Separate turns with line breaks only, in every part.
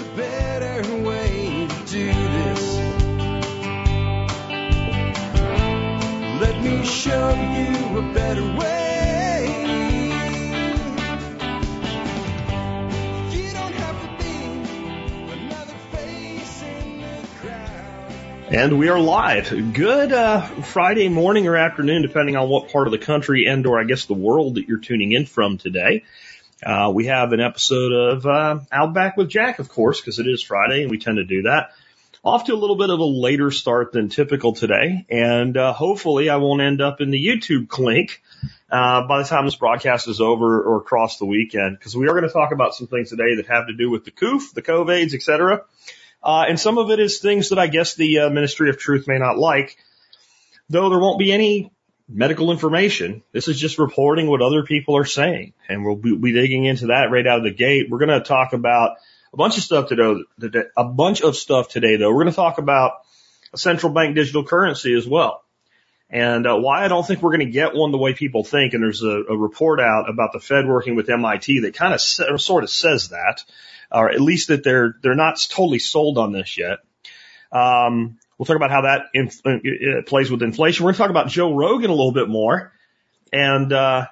a better way to do this. Let me show you a better way.
And we are live. Good uh, Friday morning or afternoon, depending on what part of the country and or I guess the world that you're tuning in from today. Uh, we have an episode of uh, Off the Books with Jack, of course, because it is Friday and we tend to do that. Off to a little bit of a later start than typical today, and uh, hopefully I won't end up in the YouTube clink uh, by the time this broadcast is over or across the weekend, because we are going to talk about some things today that have to do with the COOF, the COVIDs, et cetera. Uh, and some of it is things that I guess the uh, Ministry of Truth may not like, though there won't be any medical information. This is just reporting what other people are saying. And we'll be, digging into that right out of the gate. We're going to talk about a bunch of stuff today, a bunch of stuff today though. We're going to talk about a central bank digital currency as well. And uh, why I don't think we're going to get one the way people think. And there's a, a report out about the Fed working with MIT that kind of sa- sort of says that, or at least that they're they're not totally sold on this yet. Um, we'll talk about how that inf- uh, plays with inflation. We're going to talk about Joe Rogan a little bit more, and uh,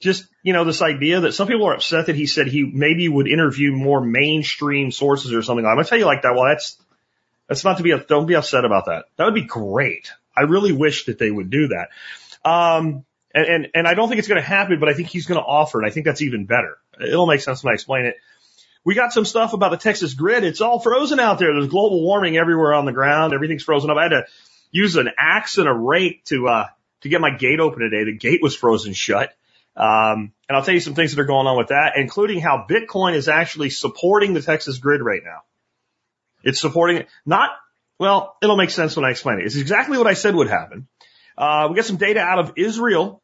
just you know this idea that some people are upset that he said he maybe would interview more mainstream sources or something. I'm going to tell you like that. Well, that's that's not to be. Don't be upset about that. That would be great. I really wish that they would do that. Um, and, and, and I don't think it's going to happen, but I think he's going to offer it. I think that's even better. It'll make sense when I explain it. We got some stuff about the Texas grid. It's all frozen out there. There's global warming everywhere on the ground. Everything's frozen up. I had to use an axe and a rake to, uh, to get my gate open today. The gate was frozen shut. Um, and I'll tell you some things that are going on with that, including how Bitcoin is actually supporting the Texas grid right now. It's supporting it. Not, well, it'll make sense when I explain it. It's exactly what I said would happen. Uh, we got some data out of Israel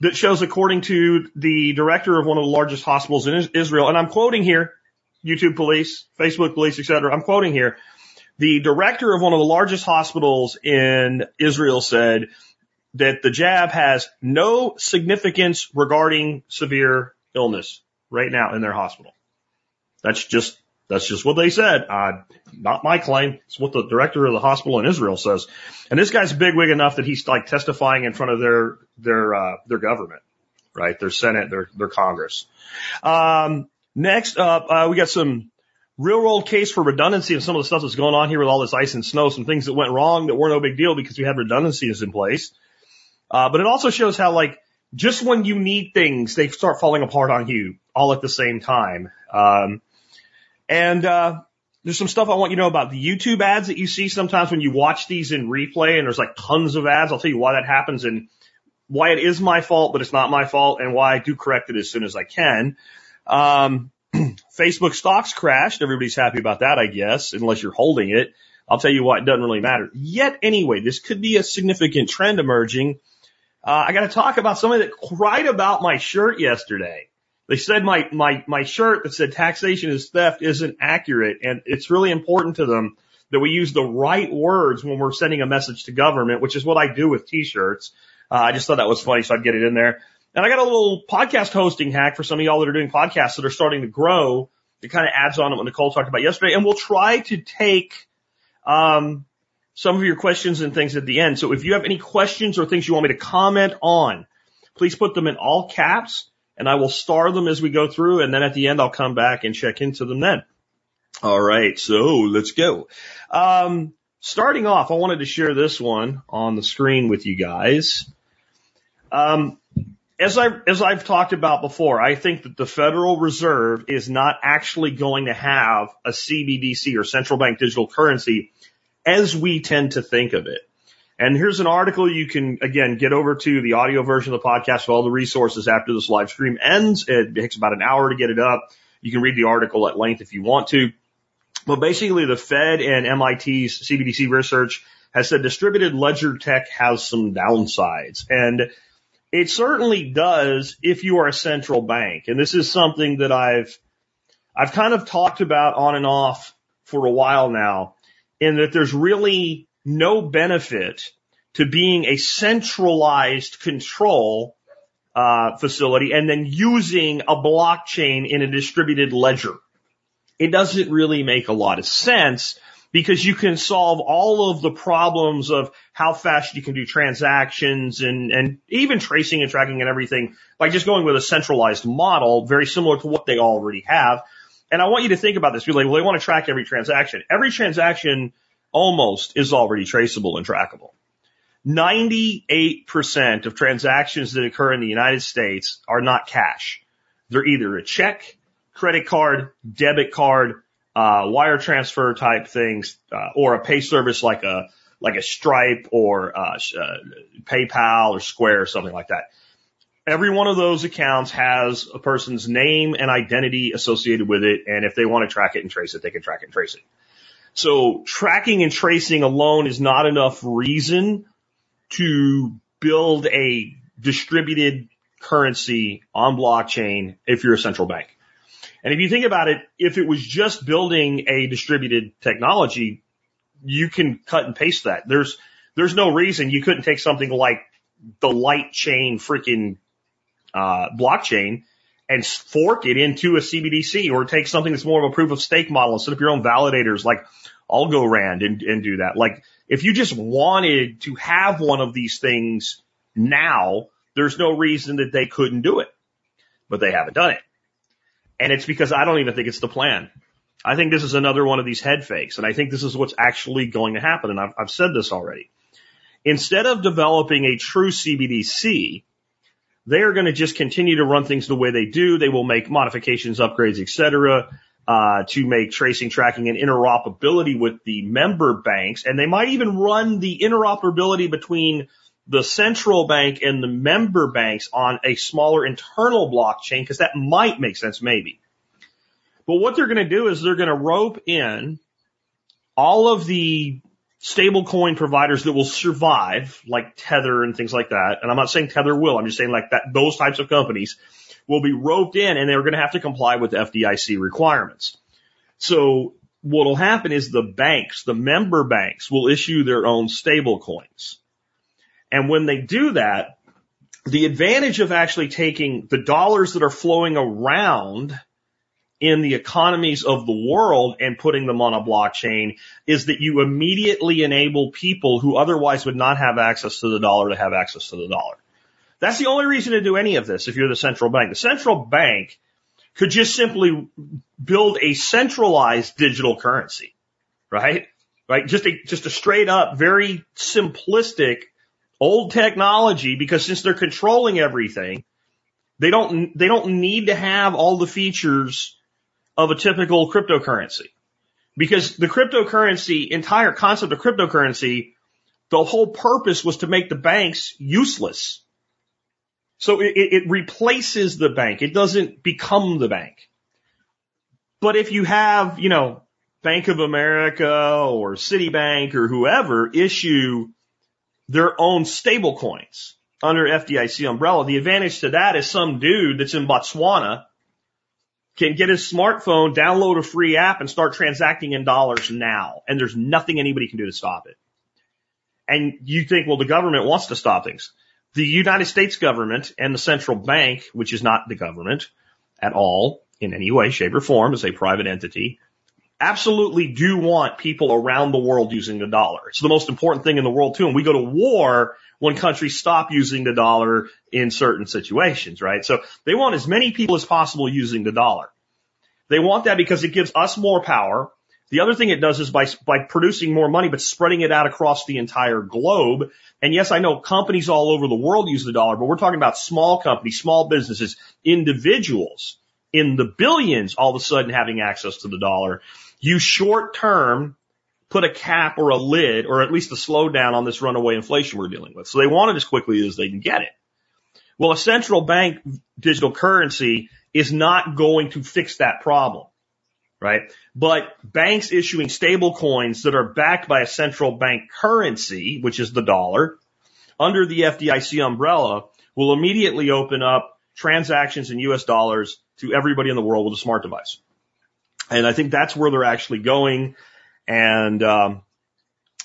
that shows, according to the director of one of the largest hospitals in Israel, and I'm quoting here, YouTube police, Facebook police, etc. I'm quoting here. The director of one of the largest hospitals in Israel said that the jab has no significance regarding severe illness right now in their hospital. That's just that's just what they said. Uh, not my claim. It's what the director of the hospital in Israel says. And this guy's bigwig enough that he's like testifying in front of their their uh, their government, right? Their Senate, their their Congress. Um, next up, uh, we got some real world case for redundancy of some of the stuff that's going on here with all this ice and snow. Some things that went wrong that were no big deal because we had redundancies in place. Uh, but it also shows how like just when you need things, they start falling apart on you all at the same time. Um, and uh, there's some stuff I want you to know about the YouTube ads that you see sometimes when you watch these in replay, and there's like tons of ads. I'll tell you why that happens and why it is my fault, but it's not my fault, and why I do correct it as soon as I can. Um, Facebook stocks crashed. Everybody's happy about that, I guess, unless you're holding it. I'll tell you what, it doesn't really matter. Yet anyway, this could be a significant trend emerging. Uh, I got to talk about somebody that cried about my shirt yesterday. They said my, my, my shirt that said taxation is theft isn't accurate. And it's really important to them that we use the right words when we're sending a message to government, which is what I do with t-shirts. Uh, I just thought that was funny. So I'd get it in there. And I got a little podcast hosting hack for some of y'all that are doing podcasts that are starting to grow. It kind of adds on to what Nicole talked about yesterday. And we'll try to take, um, some of your questions and things at the end. So if you have any questions or things you want me to comment on, please put them in all caps and I will star them as we go through. And then at the end, I'll come back and check into them then. All right. So let's go. Um, starting off, I wanted to share this one on the screen with you guys. Um, as I as I've talked about before, I think that the Federal Reserve is not actually going to have a CBDC or central bank digital currency as we tend to think of it. And here's an article you can again get over to the audio version of the podcast with all the resources after this live stream ends. It takes about an hour to get it up. You can read the article at length if you want to. But basically the Fed and MIT's CBDC research has said distributed ledger tech has some downsides. And it certainly does if you are a central bank. And this is something that I've, I've kind of talked about on and off for a while now in that there's really no benefit to being a centralized control uh, facility and then using a blockchain in a distributed ledger. it doesn't really make a lot of sense because you can solve all of the problems of how fast you can do transactions and, and even tracing and tracking and everything by just going with a centralized model, very similar to what they already have. And I want you to think about this. Like, well, they want to track every transaction. Every transaction almost is already traceable and trackable. 98% of transactions that occur in the United States are not cash. They're either a check, credit card, debit card, uh, wire transfer type things, uh, or a pay service like a, like a Stripe or, uh, uh, PayPal or Square or something like that. Every one of those accounts has a person's name and identity associated with it. And if they want to track it and trace it, they can track it and trace it. So tracking and tracing alone is not enough reason to build a distributed currency on blockchain if you're a central bank. And if you think about it, if it was just building a distributed technology, you can cut and paste that. There's, there's no reason you couldn't take something like the Litecoin freaking, uh, blockchain and fork it into a CBDC or take something that's more of a proof of stake model and set up your own validators like Algorand and, and do that. Like if you just wanted to have one of these things now, there's no reason that they couldn't do it, but they haven't done it. And it's because I don't even think it's the plan. I think this is another one of these head fakes. And I think this is what's actually going to happen. And I've, I've said this already. Instead of developing a true CBDC, they are going to just continue to run things the way they do. They will make modifications, upgrades, etc., uh, to make tracing, tracking, and interoperability with the member banks. And they might even run the interoperability between the central bank and the member banks on a smaller internal blockchain because that might make sense, maybe. But what they're going to do is they're going to rope in all of the stablecoin providers that will survive, like Tether and things like that. And I'm not saying Tether will. I'm just saying like that, those types of companies will be roped in and they're going to have to comply with FDIC requirements. So what will happen is the banks, the member banks will issue their own stable coins. And when they do that, the advantage of actually taking the dollars that are flowing around in the economies of the world and putting them on a blockchain is that you immediately enable people who otherwise would not have access to the dollar to have access to the dollar. That's the only reason to do any of this if you're the central bank. The central bank could just simply build a centralized digital currency, right? Right? Just a, just a straight up, very simplistic old technology because since they're controlling everything, they don't, they don't need to have all the features of a typical cryptocurrency. Because the cryptocurrency, entire concept of cryptocurrency, the whole purpose was to make the banks useless. So it, it replaces the bank. It doesn't become the bank. But if you have, you know, Bank of America or Citibank or whoever issue their own stable coins under FDIC umbrella, the advantage to that is some dude that's in Botswana can get his smartphone, download a free app and start transacting in dollars now. And there's nothing anybody can do to stop it. And you think, well, the government wants to stop things. The United States government and the central bank, which is not the government at all in any way, shape or form, is a private entity, absolutely do want people around the world using the dollar. It's the most important thing in the world too. And we go to war when countries stop using the dollar in certain situations, right? So they want as many people as possible using the dollar. They want that because it gives us more power. The other thing it does is by, by producing more money, but spreading it out across the entire globe. And yes, I know companies all over the world use the dollar, but we're talking about small companies, small businesses, individuals in the billions all of a sudden having access to the dollar. You short term put a cap or a lid or at least a slowdown on this runaway inflation we're dealing with. So they want it as quickly as they can get it. Well, a central bank digital currency is not going to fix that problem, right? But banks issuing stable coins that are backed by a central bank currency, which is the dollar, under the FDIC umbrella will immediately open up transactions in US dollars to everybody in the world with a smart device. And I think that's where they're actually going. And, um,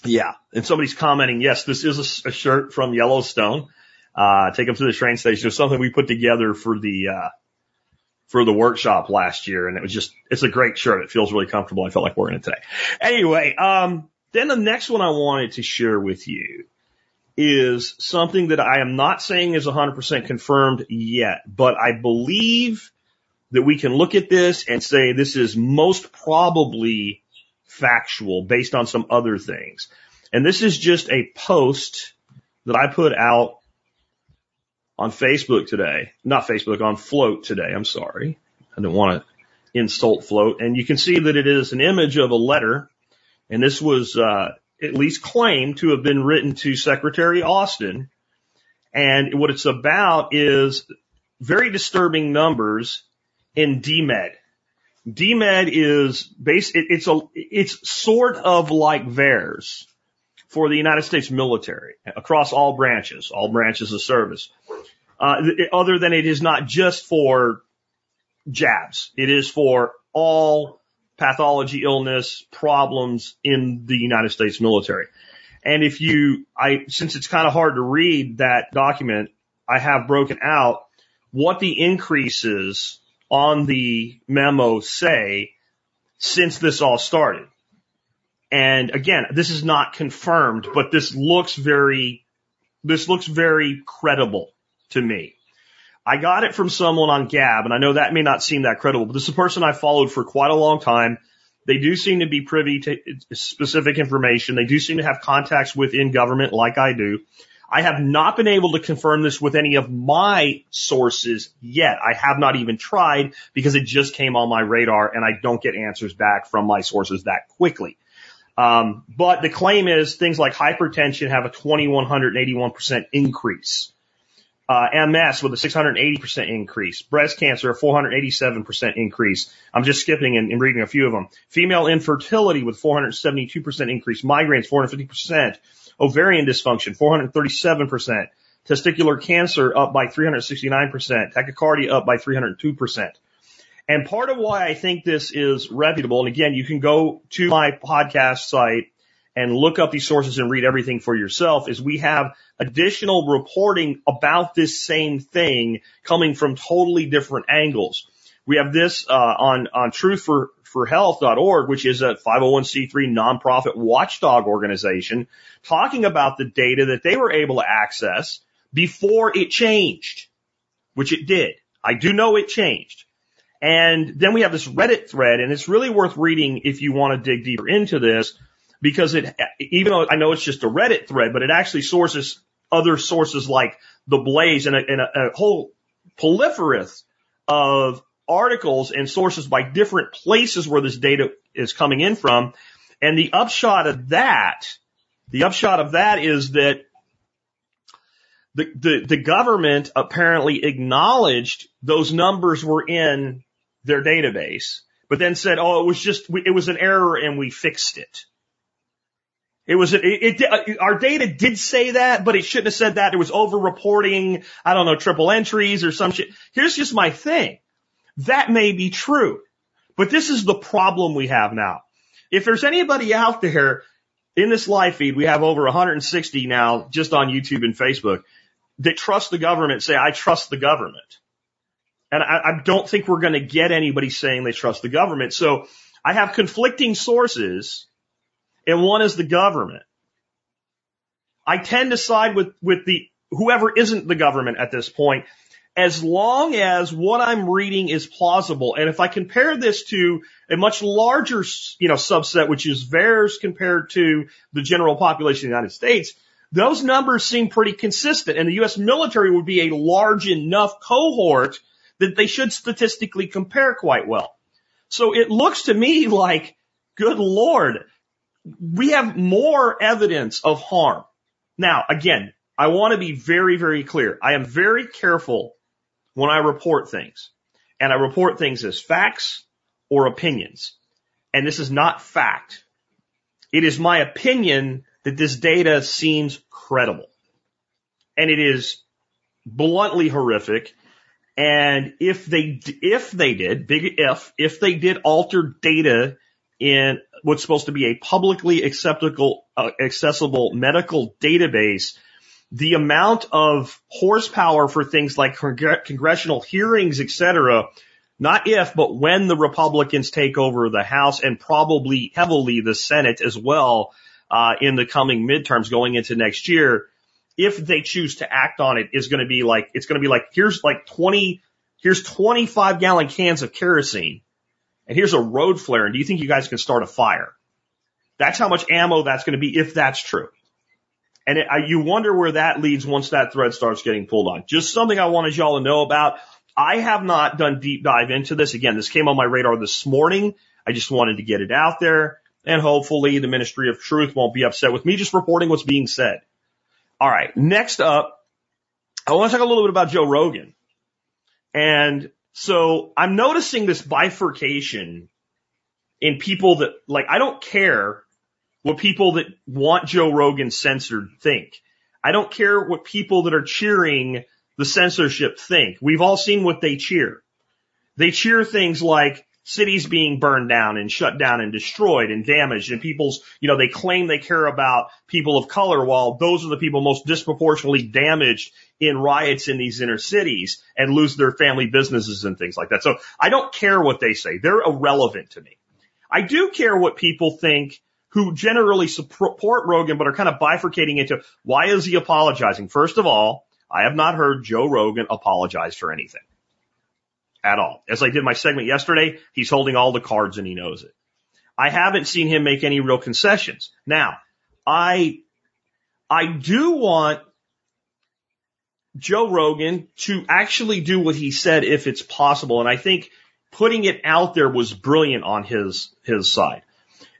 yeah. And somebody's commenting, yes, this is a, a shirt from Yellowstone. Uh, take them to the train station. It's something we put together for the, uh, for the workshop last year, and it was just it's a great shirt. It feels really comfortable. I felt like wearing it today. Anyway, um, then the next one I wanted to share with you is something that I am not saying is 100% confirmed yet, but I believe that we can look at this and say this is most probably factual based on some other things. And this is just a post that I put out on Facebook today, not Facebook, on Flote today. I'm sorry. I didn't want to insult Flote. And you can see that it is an image of a letter. And this was, uh, at least claimed to have been written to Secretary Austin. And what it's about is very disturbing numbers in DMED. DMED is base, it, it's a, it's sort of like VAERS for the United States military across all branches, all branches of service. Uh, other than it is not just for jabs. It is for all pathology, illness, problems in the United States military. And if you, I, since it's kind of hard to read that document, I have broken out what the increases on the memo say since this all started. And again, this is not confirmed, but this looks very, this looks very credible to me. I got it from someone on Gab, and I know that may not seem that credible, but this is a person I followed for quite a long time. They do seem to be privy to specific information. They do seem to have contacts within government like I do. I have not been able to confirm this with any of my sources yet. I have not even tried because it just came on my radar and I don't get answers back from my sources that quickly. Um, but the claim is things like hypertension have a 2181% increase. Uh, MS with a 680% increase. Breast cancer, a 487% increase. I'm just skipping and, and reading a few of them. Female infertility with 472% increase. Migraines, 450%. Ovarian dysfunction, 437%. Testicular cancer up by 369%. Tachycardia up by 302%. And part of why I think this is reputable, and again, you can go to my podcast site and look up these sources and read everything for yourself, is we have additional reporting about this same thing coming from totally different angles. We have this uh, on on truthforforhealth.org, which is a 501c3 nonprofit watchdog organization, talking about the data that they were able to access before it changed, which it did. I do know it changed. And then we have this Reddit thread, and it's really worth reading if you want to dig deeper into this, because it, even though I know it's just a Reddit thread, but it actually sources other sources like the Blaze and a, and a, a whole proliferous of articles and sources by different places where this data is coming in from. And the upshot of that, the upshot of that is that the, the, the government apparently acknowledged those numbers were in their database, but then said, oh, it was just, it was an error and we fixed it. It was, it, it, our data did say that, but it shouldn't have said that. It was over reporting, I don't know, triple entries or some shit. Here's just my thing. That may be true, but this is the problem we have now. If there's anybody out there in this live feed, we have over 160 now just on YouTube and Facebook that trust the government, say, I trust the government. And I, I don't think we're going to get anybody saying they trust the government. So I have conflicting sources and one is the government. I tend to side with, with the, whoever isn't the government at this point, as long as what I'm reading is plausible. And if I compare this to a much larger, you know, subset, which is VAERS compared to the general population of the United States, those numbers seem pretty consistent. And the U.S. military would be a large enough cohort that they should statistically compare quite well. So it looks to me like, good Lord, we have more evidence of harm. Now, again, I want to be very, very clear. I am very careful when I report things and I report things as facts or opinions. And this is not fact. It is my opinion that this data seems credible and it is bluntly horrific. And if they, if they did, big if, if they did alter data in what's supposed to be a publicly acceptable, uh, accessible medical database, the amount of horsepower for things like congressional hearings, et cetera, not if, but when the Republicans take over the House and probably heavily the Senate as well, uh, in the coming midterms going into next year, if they choose to act on it is going to be like, it's going to be like, here's like 20, here's 25 gallon cans of kerosene and here's a road flare. And do you think you guys can start a fire? That's how much ammo that's going to be if that's true. And it, I, you wonder where that leads once that thread starts getting pulled on. Just something I wanted y'all to know about. I have not done deep dive into this. Again, this came on my radar this morning. I just wanted to get it out there and hopefully the Ministry of Truth won't be upset with me just reporting what's being said. All right. Next up, I want to talk a little bit about Joe Rogan. And so I'm noticing this bifurcation in people that like, I don't care what people that want Joe Rogan censored think. I don't care what people that are cheering the censorship think. We've all seen what they cheer. They cheer things like cities being burned down and shut down and destroyed and damaged and people's, you know, they claim they care about people of color while those are the people most disproportionately damaged in riots in these inner cities and lose their family businesses and things like that. So I don't care what they say. They're irrelevant to me. I do care what people think who generally support Rogan but are kind of bifurcating into why is he apologizing? First of all, I have not heard Joe Rogan apologize for anything at all. As I did my segment yesterday, he's holding all the cards and he knows it. I haven't seen him make any real concessions. Now, I, I do want Joe Rogan to actually do what he said if it's possible. And I think putting it out there was brilliant on his, his side.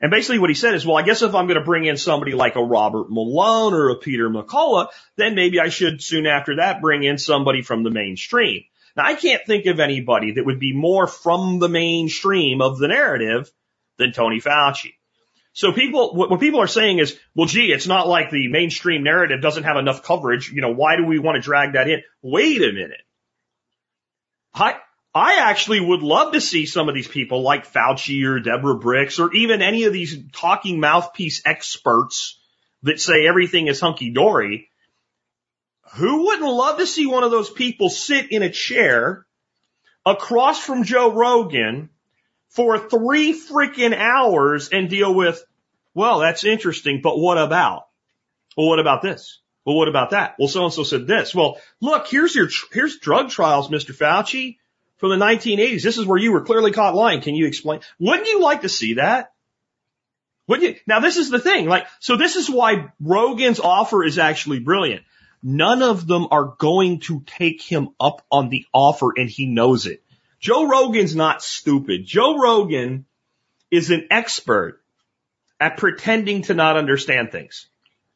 And basically what he said is, well, I guess if I'm going to bring in somebody like a Robert Malone or a Peter McCullough, then maybe I should soon after that bring in somebody from the mainstream. Now I can't think of anybody that would be more from the mainstream of the narrative than Tony Fauci. So people, what people are saying is, well, gee, it's not like the mainstream narrative doesn't have enough coverage. You know, why do we want to drag that in? Wait a minute. I actually would love to see some of these people like Fauci or Deborah Birx or even any of these talking mouthpiece experts that say everything is hunky dory. Who wouldn't love to see one of those people sit in a chair across from Joe Rogan for three freaking hours and deal with, well, that's interesting, but what about? Well, what about this? Well, what about that? Well, so and so said this. Well, look, here's your, here's drug trials, Mr. Fauci from the 1980s. This is where you were clearly caught lying. Can you explain? Wouldn't you like to see that? Would you? Now this is the thing. Like, so this is why Rogan's offer is actually brilliant. None of them are going to take him up on the offer and he knows it. Joe Rogan's not stupid. Joe Rogan is an expert at pretending to not understand things,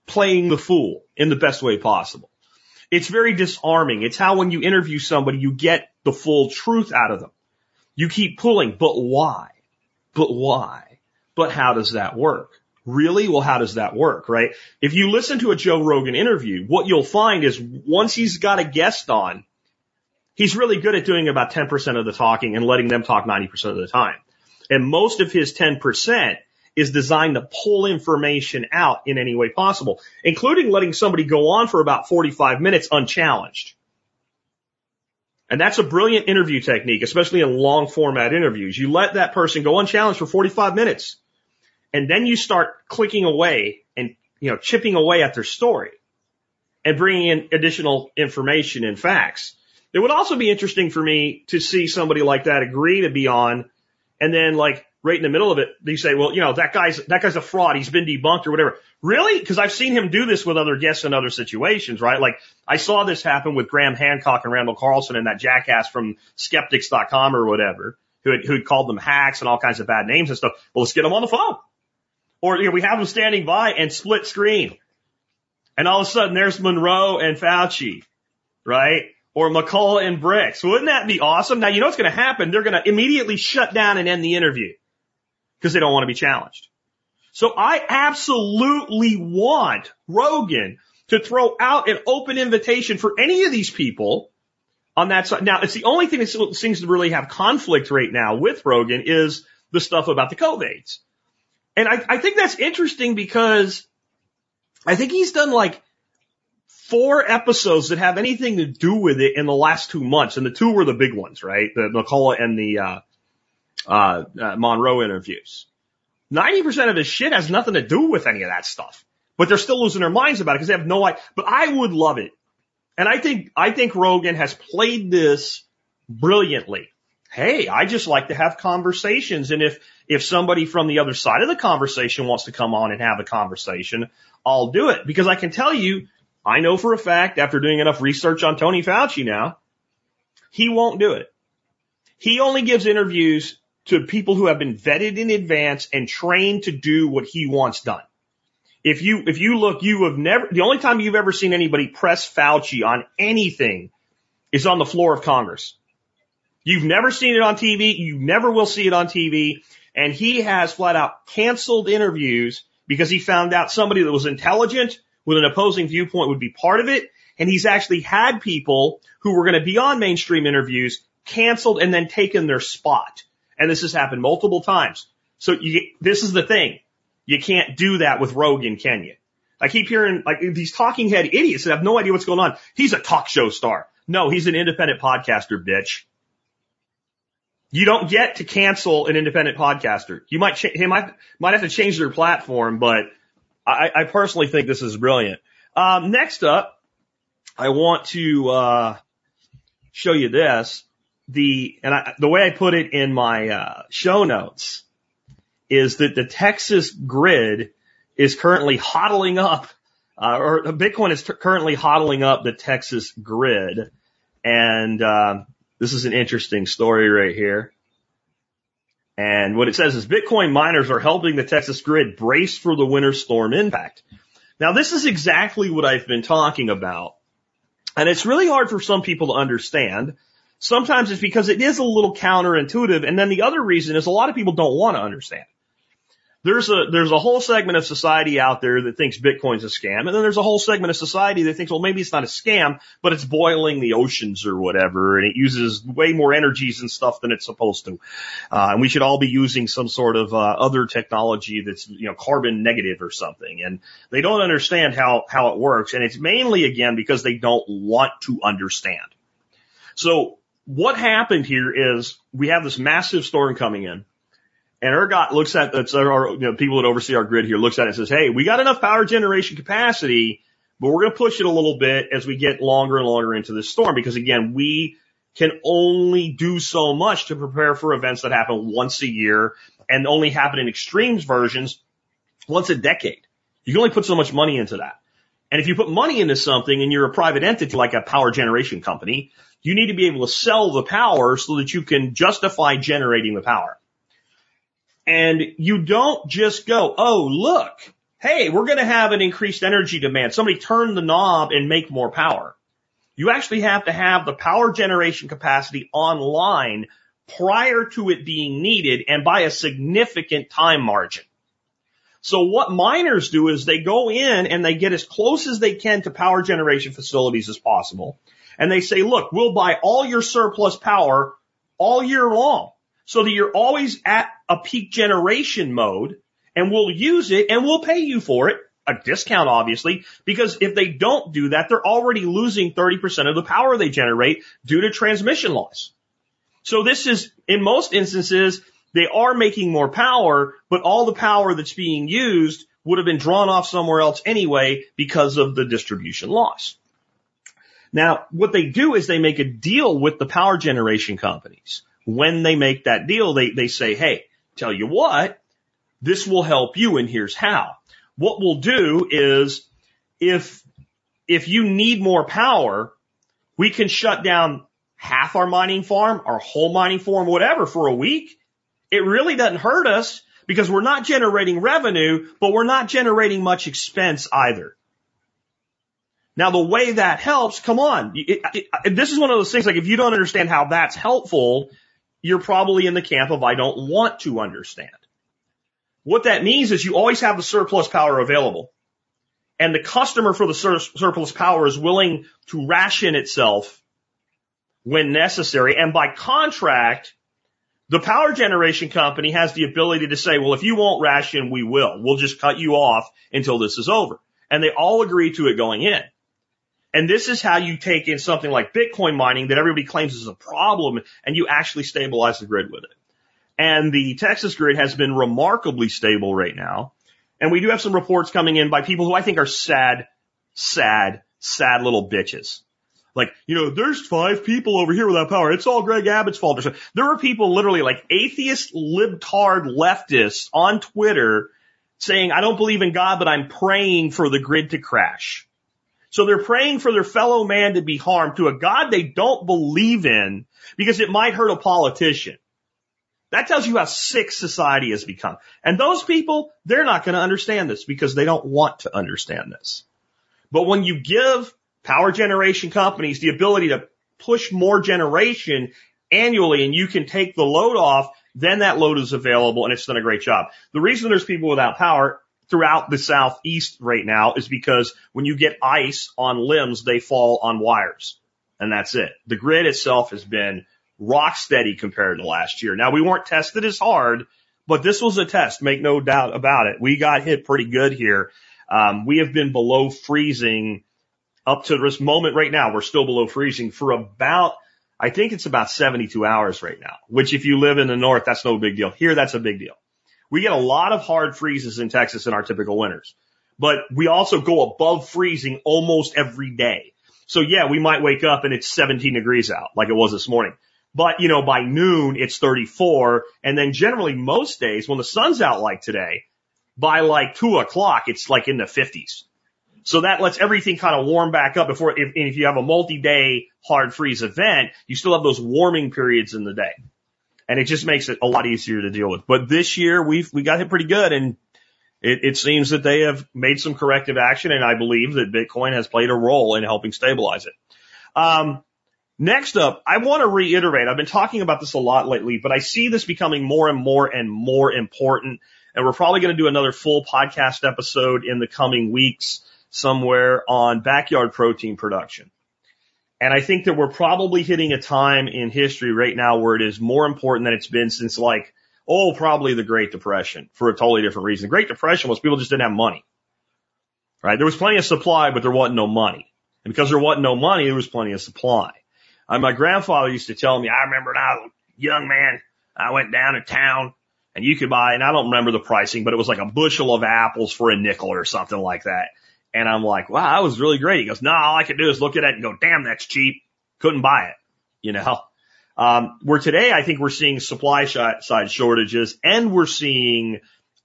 playing the fool in the best way possible. It's very disarming. It's how when you interview somebody, you get the full truth out of them. You keep pulling, but why? But why? But how does that work? Really? Well, how does that work, right? If you listen to a Joe Rogan interview, what you'll find is once he's got a guest on, he's really good at doing about 10% of the talking and letting them talk 90% of the time. And most of his 10% is designed to pull information out in any way possible, including letting somebody go on for about 45 minutes unchallenged. And that's a brilliant interview technique, especially in long format interviews. You let that person go unchallenged for 45 minutes and then you start clicking away and, you know, chipping away at their story and bringing in additional information and facts. It would also be interesting for me to see somebody like that agree to be on and then like right in the middle of it, they say, well, you know, that guy's, that guy's a fraud. He's been debunked or whatever. Really? Because I've seen him do this with other guests in other situations, right? Like I saw this happen with Graham Hancock and Randall Carlson and that jackass from skeptics.com or whatever who had, who had called them hacks and all kinds of bad names and stuff. Well, let's get them on the phone. Or, you know, we have them standing by and split screen. And all of a sudden there's Malone and Fauci, right? Or McCullough and Birx. Wouldn't that be awesome? Now, you know what's going to happen? They're going to immediately shut down and end the interview because they don't want to be challenged. So I absolutely want Rogan to throw out an open invitation for any of these people on that side. Now, it's the only thing that seems to really have conflict right now with Rogan is the stuff about the COVIDs. And I, I think that's interesting because I think he's done like four episodes that have anything to do with it in the last two months, and the two were the big ones, right? The McCullough and the uh, uh, uh, Malone interviews. Ninety percent of his shit has nothing to do with any of that stuff, but they're still losing their minds about it because they have no idea. But I would love it, and I think I think Rogan has played this brilliantly. Hey, I just like to have conversations, and if if somebody from the other side of the conversation wants to come on and have a conversation, I'll do it because I can tell you I know for a fact after doing enough research on Tony Fauci now, he won't do it. He only gives interviews to people who have been vetted in advance and trained to do what he wants done. If you, if you look, you have never, the only time you've ever seen anybody press Fauci on anything is on the floor of Congress. You've never seen it on TV. You never will see it on TV. And he has flat out canceled interviews because he found out somebody that was intelligent with an opposing viewpoint would be part of it. And he's actually had people who were going to be on mainstream interviews canceled and then taken their spot. And this has happened multiple times. So you, this is the thing. You can't do that with Rogan, can you? I keep hearing like these talking head idiots that have no idea what's going on. He's a talk show star. No, he's an independent podcaster, bitch. You don't get to cancel an independent podcaster. You might, ch- he might, might have to change their platform, but I, I personally think this is brilliant. Um, next up, I want to uh, show you this. The and I, the way I put it in my uh, show notes is that the Texas grid is currently hodling up, uh, or Bitcoin is t- currently hodling up the Texas grid, and uh, this is an interesting story right here. And what it says is Bitcoin miners are helping the Texas grid brace for the winter storm impact. Now, this is exactly what I've been talking about. And it's really hard for some people to understand. Sometimes it's because it is a little counterintuitive. And then the other reason is a lot of people don't want to understand. There's a there's a whole segment of society out there that thinks Bitcoin's a scam, and then there's a whole segment of society that thinks, well, maybe it's not a scam, but it's boiling the oceans or whatever, and it uses way more energies and stuff than it's supposed to, uh, and we should all be using some sort of uh, other technology that's you know carbon negative or something, and they don't understand how how it works, and it's mainly again because they don't want to understand. So what happened here is we have this massive storm coming in and ERCOT looks at that's our you know people that oversee our grid here looks at it and says, hey, we got enough power generation capacity, but we're going to push it a little bit as we get longer and longer into this storm because again, we can only do so much to prepare for events that happen once a year and only happen in extremes versions once a decade. You can only put so much money into that. And if you put money into something and you're a private entity like a power generation company, you need to be able to sell the power so that you can justify generating the power. And you don't just go, oh, look, hey, we're going to have an increased energy demand. Somebody turn the knob and make more power. You actually have to have the power generation capacity online prior to it being needed and by a significant time margin. So what miners do is they go in and they get as close as they can to power generation facilities as possible. And they say, look, we'll buy all your surplus power all year long so that you're always at a peak generation mode and we'll use it and we'll pay you for it. A discount, obviously, because if they don't do that, they're already losing 30% of the power they generate due to transmission loss. So this is, in most instances, they are making more power, but all the power that's being used would have been drawn off somewhere else anyway because of the distribution loss. Now, what they do is they make a deal with the power generation companies when they make that deal, they, they say, Hey, tell you what, this will help you and here's how. What we'll do is if, if you need more power, we can shut down half our mining farm, our whole mining farm, whatever for a week. It really doesn't hurt us because we're not generating revenue, but we're not generating much expense either. Now the way that helps, come on, it, it, it, this is one of those things like if you don't understand how that's helpful, you're probably in the camp of I don't want to understand. What that means is you always have the surplus power available. And the customer for the sur- surplus power is willing to ration itself when necessary. And by contract, the power generation company has the ability to say, well, if you won't ration, we will. We'll just cut you off until this is over. And they all agree to it going in. And this is how you take in something like Bitcoin mining that everybody claims is a problem and you actually stabilize the grid with it. And the Texas grid has been remarkably stable right now. And we do have some reports coming in by people who I think are sad, sad, sad little bitches. Like, you know, there's five people over here without power. It's all Greg Abbott's fault. There are people literally like atheist, libtard leftists on Twitter saying, I don't believe in God, but I'm praying for the grid to crash. So they're praying for their fellow man to be harmed to a God they don't believe in because it might hurt a politician. That tells you how sick society has become. And those people, they're not going to understand this because they don't want to understand this. But when you give power generation companies the ability to push more generation annually and you can take the load off, then that load is available and it's done a great job. The reason there's people without power throughout the southeast right now is because when you get ice on limbs, they fall on wires. And that's it. The grid itself has been rock steady compared to last year. Now we weren't tested as hard, but this was a test. Make no doubt about it. We got hit pretty good here. Um, we have been below freezing up to this moment right now. We're still below freezing for about, I think it's about 72 hours right now, which if you live in the north, that's no big deal. Here, that's a big deal. We get a lot of hard freezes in Texas in our typical winters, but we also go above freezing almost every day. So yeah, we might wake up and it's 17 degrees out like it was this morning. But you know, by noon it's 34. And then generally most days when the sun's out like today, by like two o'clock, it's like in the 50s. So that lets everything kind of warm back up before, if, if you have a multi-day hard freeze event, you still have those warming periods in the day. And it just makes it a lot easier to deal with. But this year we've, we got hit pretty good and it, it seems that they have made some corrective action and I believe that Bitcoin has played a role in helping stabilize it. Um, Next up, I want to reiterate, I've been talking about this a lot lately, but I see this becoming more and more and more important. And we're probably going to do another full podcast episode in the coming weeks somewhere on backyard protein production. And I think that we're probably hitting a time in history right now where it is more important than it's been since like, oh, probably the Great Depression for a totally different reason. The Great Depression was people just didn't have money. Right? There was plenty of supply, but there wasn't no money. And because there wasn't no money, there was plenty of supply. And my grandfather used to tell me, I remember when I was a young man, I went down to town and you could buy, and I don't remember the pricing, but it was like a bushel of apples for a nickel or something like that. And I'm like, wow, that was really great. He goes, no, all I could do is look at it and go, damn, that's cheap. Couldn't buy it, you know? Um, where today I think we're seeing supply side shortages and we're seeing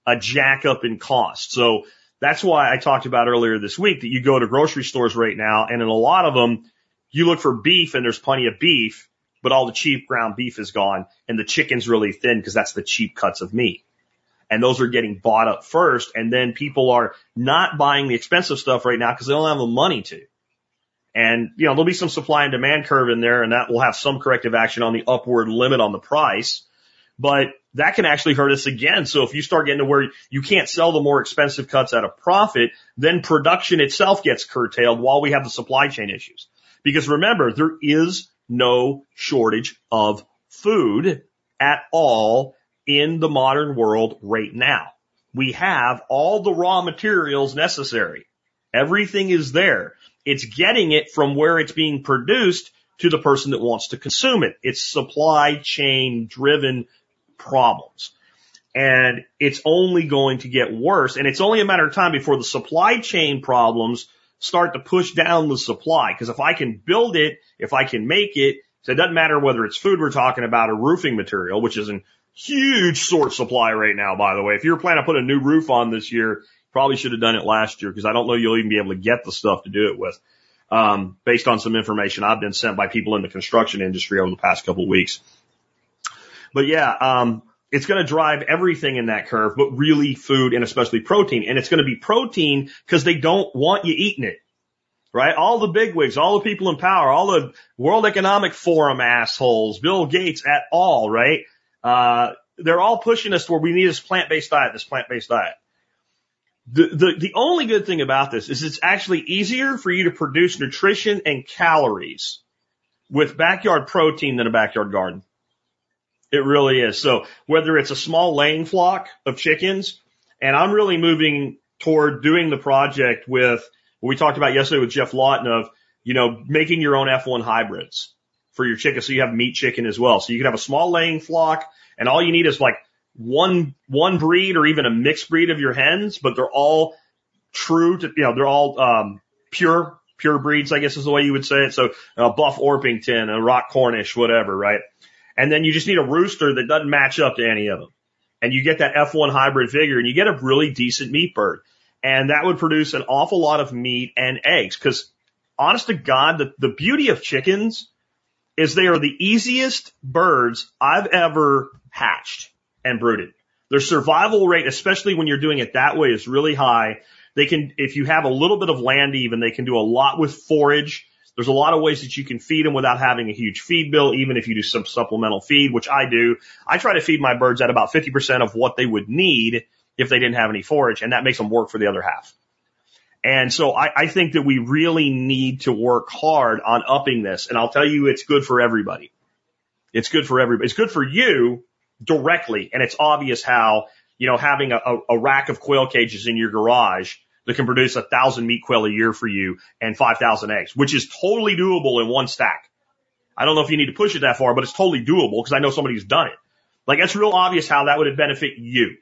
a jack up in cost. So that's why I talked about earlier this week that you go to grocery stores right now and in a lot of them, you look for beef and there's plenty of beef, but all the cheap ground beef is gone and the chicken's really thin because that's the cheap cuts of meat and those are getting bought up first. And then people are not buying the expensive stuff right now because they don't have the money to. And, you know, there'll be some supply and demand curve in there and that will have some corrective action on the upward limit on the price. But that can actually hurt us again. So if you start getting to where you can't sell the more expensive cuts at a profit, then production itself gets curtailed while we have the supply chain issues. Because remember, there is no shortage of food at all in the modern world right now. We have all the raw materials necessary. Everything is there. It's getting it from where it's being produced to the person that wants to consume it. It's supply chain driven problems. And it's only going to get worse. And it's only a matter of time before the supply chain problems start to push down the supply. Because if I can build it, if I can make it, so it doesn't matter whether it's food we're talking about or roofing material, which is an huge short supply right now, by the way. If you're planning to put a new roof on this year, probably should have done it last year because I don't know you'll even be able to get the stuff to do it with. Um, based on some information I've been sent by people in the construction industry over the past couple of weeks. But yeah, um, it's going to drive everything in that curve, but really food and especially protein. And it's going to be protein because they don't want you eating it. Right? All the bigwigs, all the people in power, all the World Economic Forum assholes, Bill Gates at all, right? Uh, they're all pushing us to where we need this plant-based diet, this plant-based diet. The, the, the only good thing about this is it's actually easier for you to produce nutrition and calories with backyard protein than a backyard garden. It really is. So whether it's a small laying flock of chickens, and I'm really moving toward doing the project with what we talked about yesterday with Geoff Lawton of you know, making your own F1 hybrids for your chicken. So you have meat chicken as well. So you can have a small laying flock and all you need is like one, one breed or even a mixed breed of your hens, but they're all true to, you know, they're all, um, pure, pure breeds, I guess is the way you would say it. So a buff Orpington, a rock Cornish, whatever, right? And then you just need a rooster that doesn't match up to any of them. And you get that F1 hybrid figure and you get a really decent meat bird. And that would produce an awful lot of meat and eggs. Cause honest to God, the, the beauty of chickens is they are the easiest birds I've ever hatched and brooded. Their survival rate, especially when you're doing it that way, is really high. They can, if you have a little bit of land even, they can do a lot with forage. There's a lot of ways that you can feed them without having a huge feed bill, even if you do some supplemental feed, which I do. I try to feed my birds at about 50% of what they would need if they didn't have any forage, and that makes them work for the other half. And so I, I think that we really need to work hard on upping this. And I'll tell you, it's good for everybody. It's good for everybody. It's good for you directly. And it's obvious how, you know, having a, a, rack of quail cages in your garage that can produce a thousand meat quail a year for you and 5,000 eggs, which is totally doable in one stack. I don't know if you need to push it that far, but it's totally doable because I know somebody who's done it. Like it's real obvious how that would benefit you.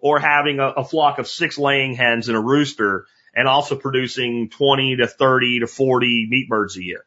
Or having a, a flock of six laying hens and a rooster and also producing 20 to 30 to 40 meat birds a year.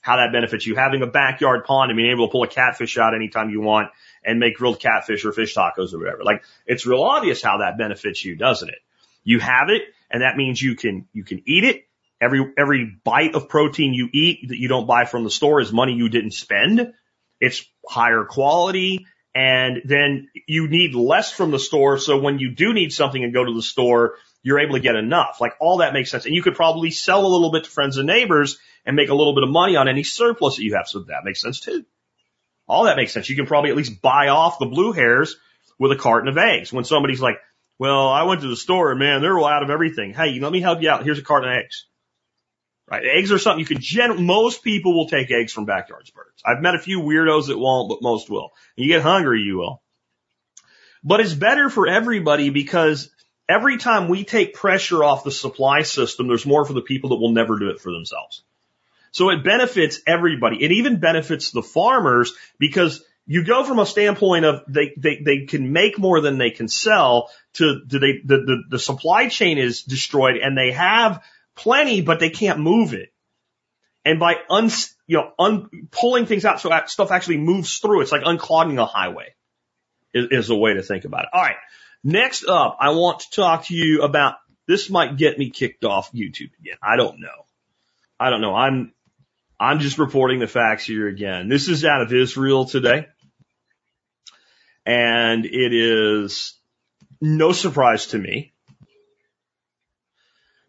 How that benefits you. Having a backyard pond and being able to pull a catfish out anytime you want and make grilled catfish or fish tacos or whatever. Like it's real obvious how that benefits you, doesn't it? You have it and that means you can, you can eat it. Every, every bite of protein you eat that you don't buy from the store is money you didn't spend. It's higher quality and then you need less from the store. So when you do need something and go to the store, you're able to get enough. Like all that makes sense. And you could probably sell a little bit to friends and neighbors and make a little bit of money on any surplus that you have. So that makes sense too. All that makes sense. You can probably at least buy off the blue hairs with a carton of eggs. When somebody's like, well, I went to the store and man, they're all out of everything. Hey, let me help you out. Here's a carton of eggs. Right? Eggs are something you can gen, most people will take eggs from backyards birds. I've met a few weirdos that won't, but most will. And you get hungry, you will. But it's better for everybody because every time we take pressure off the supply system, there's more for the people that will never do it for themselves. So it benefits everybody. It even benefits the farmers because you go from a standpoint of they, they, they can make more than they can sell to, they, the, the, the supply chain is destroyed and they have plenty, but they can't move it. And by un, you know, un, pulling things out so stuff actually moves through, it's like unclogging a highway is, is a way to think about it. All right. Next up, I want to talk to you about this might get me kicked off YouTube again. I don't know. I don't know. I'm I'm just reporting the facts here again. This is out of Israel today. And it is no surprise to me.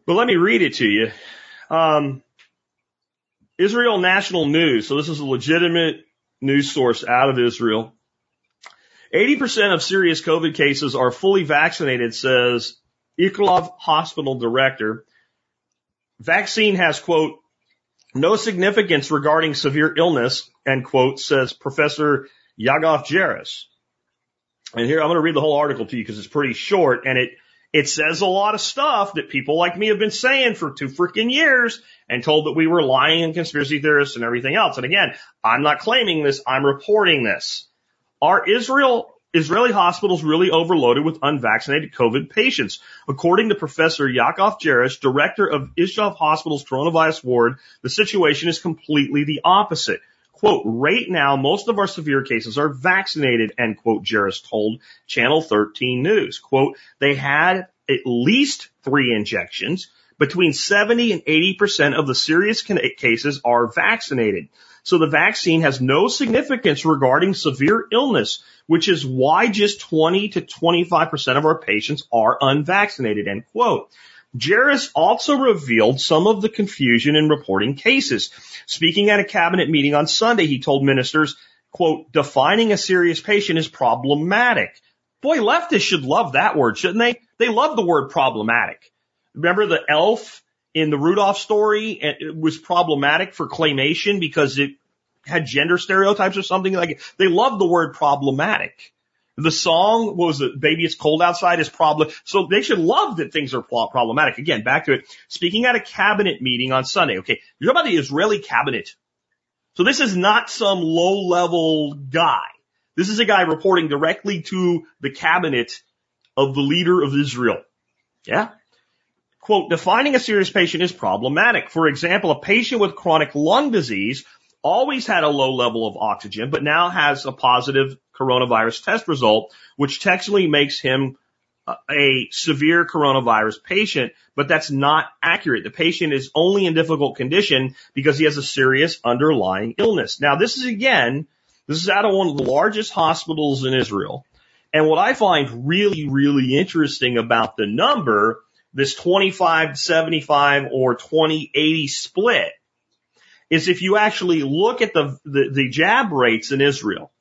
But let me read it to you. Um, Israel National News. So this is a legitimate news source out of Israel. 80% of serious COVID cases are fully vaccinated, says Ichilov Hospital Director. Vaccine has, quote, no significance regarding severe illness, end quote, says Professor Yaakov Jerris. And here, I'm going to read the whole article to you because it's pretty short and it, it says a lot of stuff that people like me have been saying for two freaking years and told that we were lying and conspiracy theorists and everything else. And again, I'm not claiming this. I'm reporting this. Are Israel Israeli hospitals really overloaded with unvaccinated COVID patients. According to Professor Yaakov Jerris, director of Ichilov Hospital's coronavirus ward, the situation is completely the opposite. Quote, right now, most of our severe cases are vaccinated, end quote, Jerris told Channel 13 News. Quote, they had at least three injections. Between 70 and 80% of the serious cases are vaccinated. So the vaccine has no significance regarding severe illness, which is why just 20 to 25% of our patients are unvaccinated, end quote. Jerris also revealed some of the confusion in reporting cases. Speaking at a cabinet meeting on Sunday, he told ministers, quote, defining a serious patient is problematic. Boy, leftists should love that word, shouldn't they? They love the word problematic. Remember the elf in the Rudolph story? It was problematic for claymation because it had gender stereotypes or something like it. They love the word problematic. The song was Baby It's Cold Outside is problem. So they should love that things are problematic. Again, back to it. Speaking at a cabinet meeting on Sunday. Okay. You're talking about the Israeli cabinet. So this is not some low level guy. This is a guy reporting directly to the cabinet of the leader of Israel. Yeah. Quote, defining a serious patient is problematic. For example, a patient with chronic lung disease always had a low level of oxygen, but now has a positive coronavirus test result, which technically makes him a severe coronavirus patient, but that's not accurate. The patient is only in difficult condition because he has a serious underlying illness. Now, this is again, this is out of one of the largest hospitals in Israel. And what I find really, really interesting about the number, this 25 75 or 20 80 split, is if you actually look at the, the, the jab rates in Israel,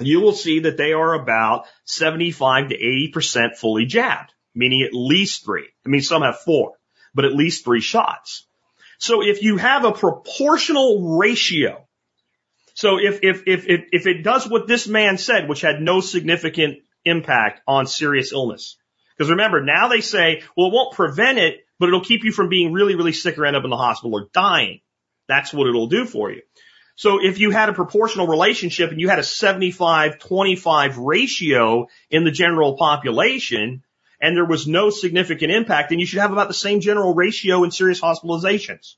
you will see that they are about 75 to 80% fully jabbed, meaning at least three. I mean, some have four, but at least three shots. So if you have a proportional ratio, so if, if, if, if, if it does what this man said, which had no significant impact on serious illness, because remember, now they say, well, it won't prevent it, but it'll keep you from being really, really sick or end up in the hospital or dying. That's what it'll do for you. So if you had a proportional relationship and you had a 75-25 ratio in the general population and there was no significant impact, then you should have about the same general ratio in serious hospitalizations.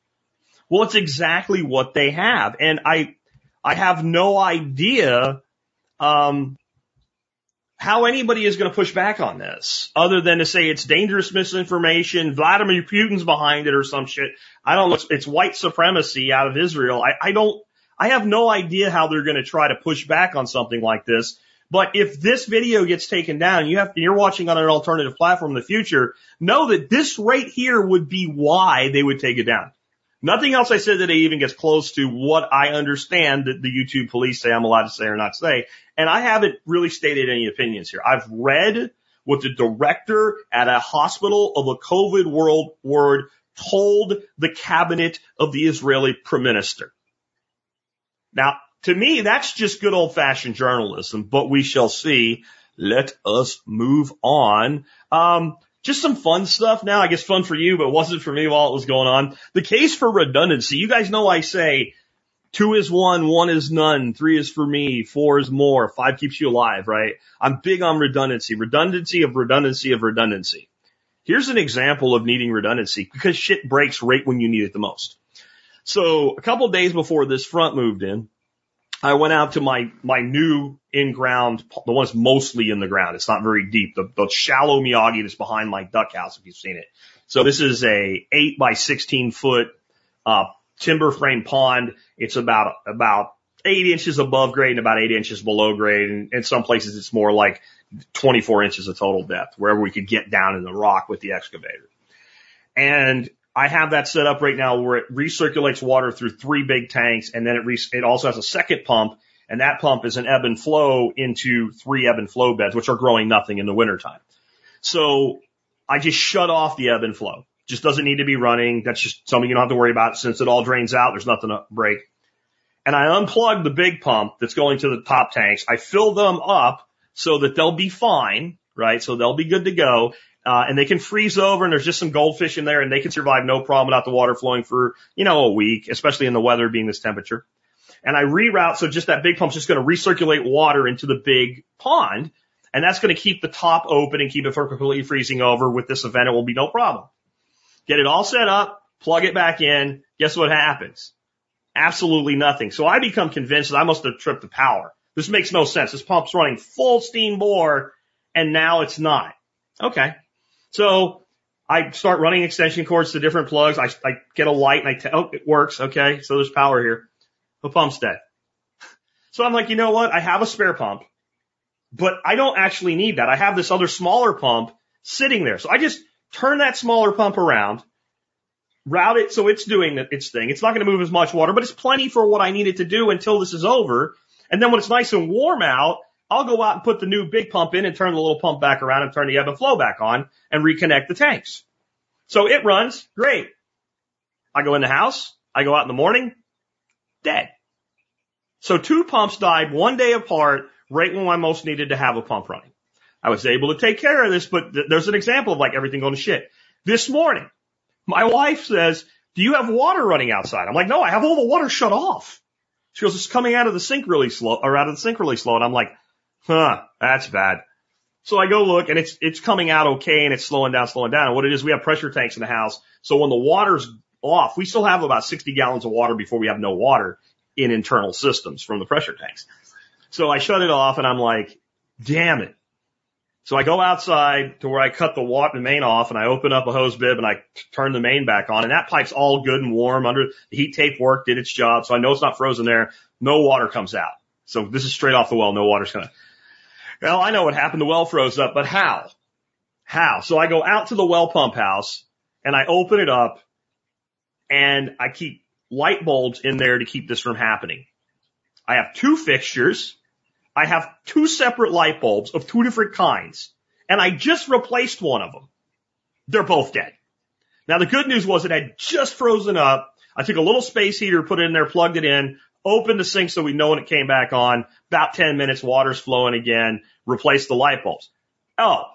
Well, it's exactly what they have. And I, I have no idea, um, how anybody is going to push back on this other than to say it's dangerous misinformation, Vladimir Putin's behind it or some shit. I don't know. It's, white supremacy out of Israel. I, I don't, I have no idea how they're going to try to push back on something like this. But if this video gets taken down, you have, you're watching on an alternative platform in the future, know that this right here would be why they would take it down. Nothing else I said today even gets close to what I understand that the YouTube police say I'm allowed to say or not say. And I haven't really stated any opinions here. I've read what the director at a hospital of a COVID world ward told the cabinet of the Israeli prime minister. Now, to me, that's just good old fashioned journalism, but we shall see. Let us move on. Um, just some fun stuff now. I guess fun for you, but wasn't for me while it was going on. The case for redundancy. You guys know I say two is one, one is none, three is for me, four is more, five keeps you alive, right? I'm big on redundancy. Redundancy of redundancy of redundancy. Here's an example of needing redundancy because shit breaks right when you need it the most. So a couple days before this front moved in, I went out to my, my new in-ground, the one that's mostly in the ground. It's not very deep. The, the shallow Miyagi that's behind my duck house, if you've seen it. So this is a eight by 16 foot, uh, timber frame pond. It's about, about eight inches above grade and about eight inches below grade. And in some places it's more like 24 inches of total depth, wherever we could get down in the rock with the excavator. And I have that set up right now where it recirculates water through three big tanks and then it, re- it also has a second pump and that pump is an ebb and flow into three ebb and flow beds, which are growing nothing in the wintertime. So I just shut off the ebb and flow. Just doesn't need to be running. That's just something you don't have to worry about since it all drains out. There's nothing to break. And I unplug the big pump that's going to the top tanks. I fill them up so that they'll be fine, right? So they'll be good to go. Uh, and they can freeze over and there's just some goldfish in there and they can survive no problem without the water flowing for, you know, a week, especially in the weather being this temperature. And I reroute. So just that big pump's just going to recirculate water into the big pond. And that's going to keep the top open and keep it from completely freezing over. With this event, it will be no problem. Get it all set up, plug it back in. Guess what happens? Absolutely nothing. So I become convinced that I must have tripped the power. This makes no sense. This pump's running full steam bore and now it's not. Okay. So I start running extension cords to different plugs. I, I get a light and I tell, oh, it works. Okay. So there's power here. The pump's dead. So I'm like, you know what? I have a spare pump, but I don't actually need that. I have this other smaller pump sitting there. So I just turn that smaller pump around, route it so it's doing its thing. It's not going to move as much water, but it's plenty for what I need it to do until this is over. And then when it's nice and warm out, I'll go out and put the new big pump in and turn the little pump back around and turn the ebb and flow back on and reconnect the tanks. So it runs great. I go in the house. I go out in the morning. Dead. So two pumps died one day apart right when I most needed to have a pump running. I was able to take care of this, but th- there's an example of like everything going to shit. This morning, my wife says, do you have water running outside? I'm like, no, I have all the water shut off. She goes, it's coming out of the sink really slow, or out of the sink really slow. And I'm like, huh, that's bad. So I go look and it's, it's coming out okay and it's slowing down, slowing down. And what it is, we have pressure tanks in the house. So when the water's off, we still have about 60 gallons of water before we have no water in internal systems from the pressure tanks. So I shut it off and I'm like, damn it. So I go outside to where I cut the water the main off and I open up a hose bib and I turn the main back on and that pipe's all good and warm under the heat tape work did its job. So I know it's not frozen there. No water comes out. So this is straight off the well. No water's gonna. Well, I know what happened. The well froze up, but how? How? So I go out to the well pump house and I open it up and I keep light bulbs in there to keep this from happening. I have two fixtures. I have two separate light bulbs of two different kinds and I just replaced one of them. They're both dead. Now the good news was it had just frozen up. I took a little space heater, put it in there, plugged it in, opened the sink so we know when it came back on. About 10 minutes, water's flowing again, replaced the light bulbs. Oh,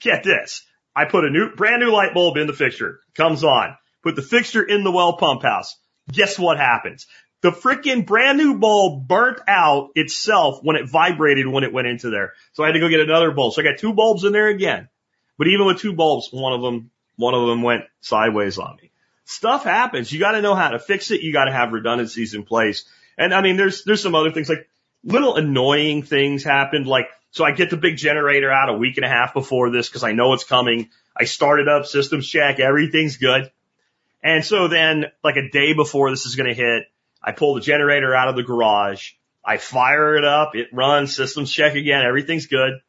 get this. I put a new, brand new light bulb in the fixture. Comes on. Put the fixture in the well pump house. Guess what happens? The freaking brand new bulb burnt out itself when it vibrated when it went into there. So I had to go get another bulb. So I got two bulbs in there again. But even with two bulbs, one of them, one of them went sideways on me. Stuff happens. You got to know how to fix it. You got to have redundancies in place. And I mean, there's, there's some other things like little annoying things happened. Like, so I get the big generator out a week and a half before this because I know it's coming. I start it up, systems check, everything's good. And so then like a day before this is going to hit, I pull the generator out of the garage. I fire it up. It runs systems check again. Everything's good.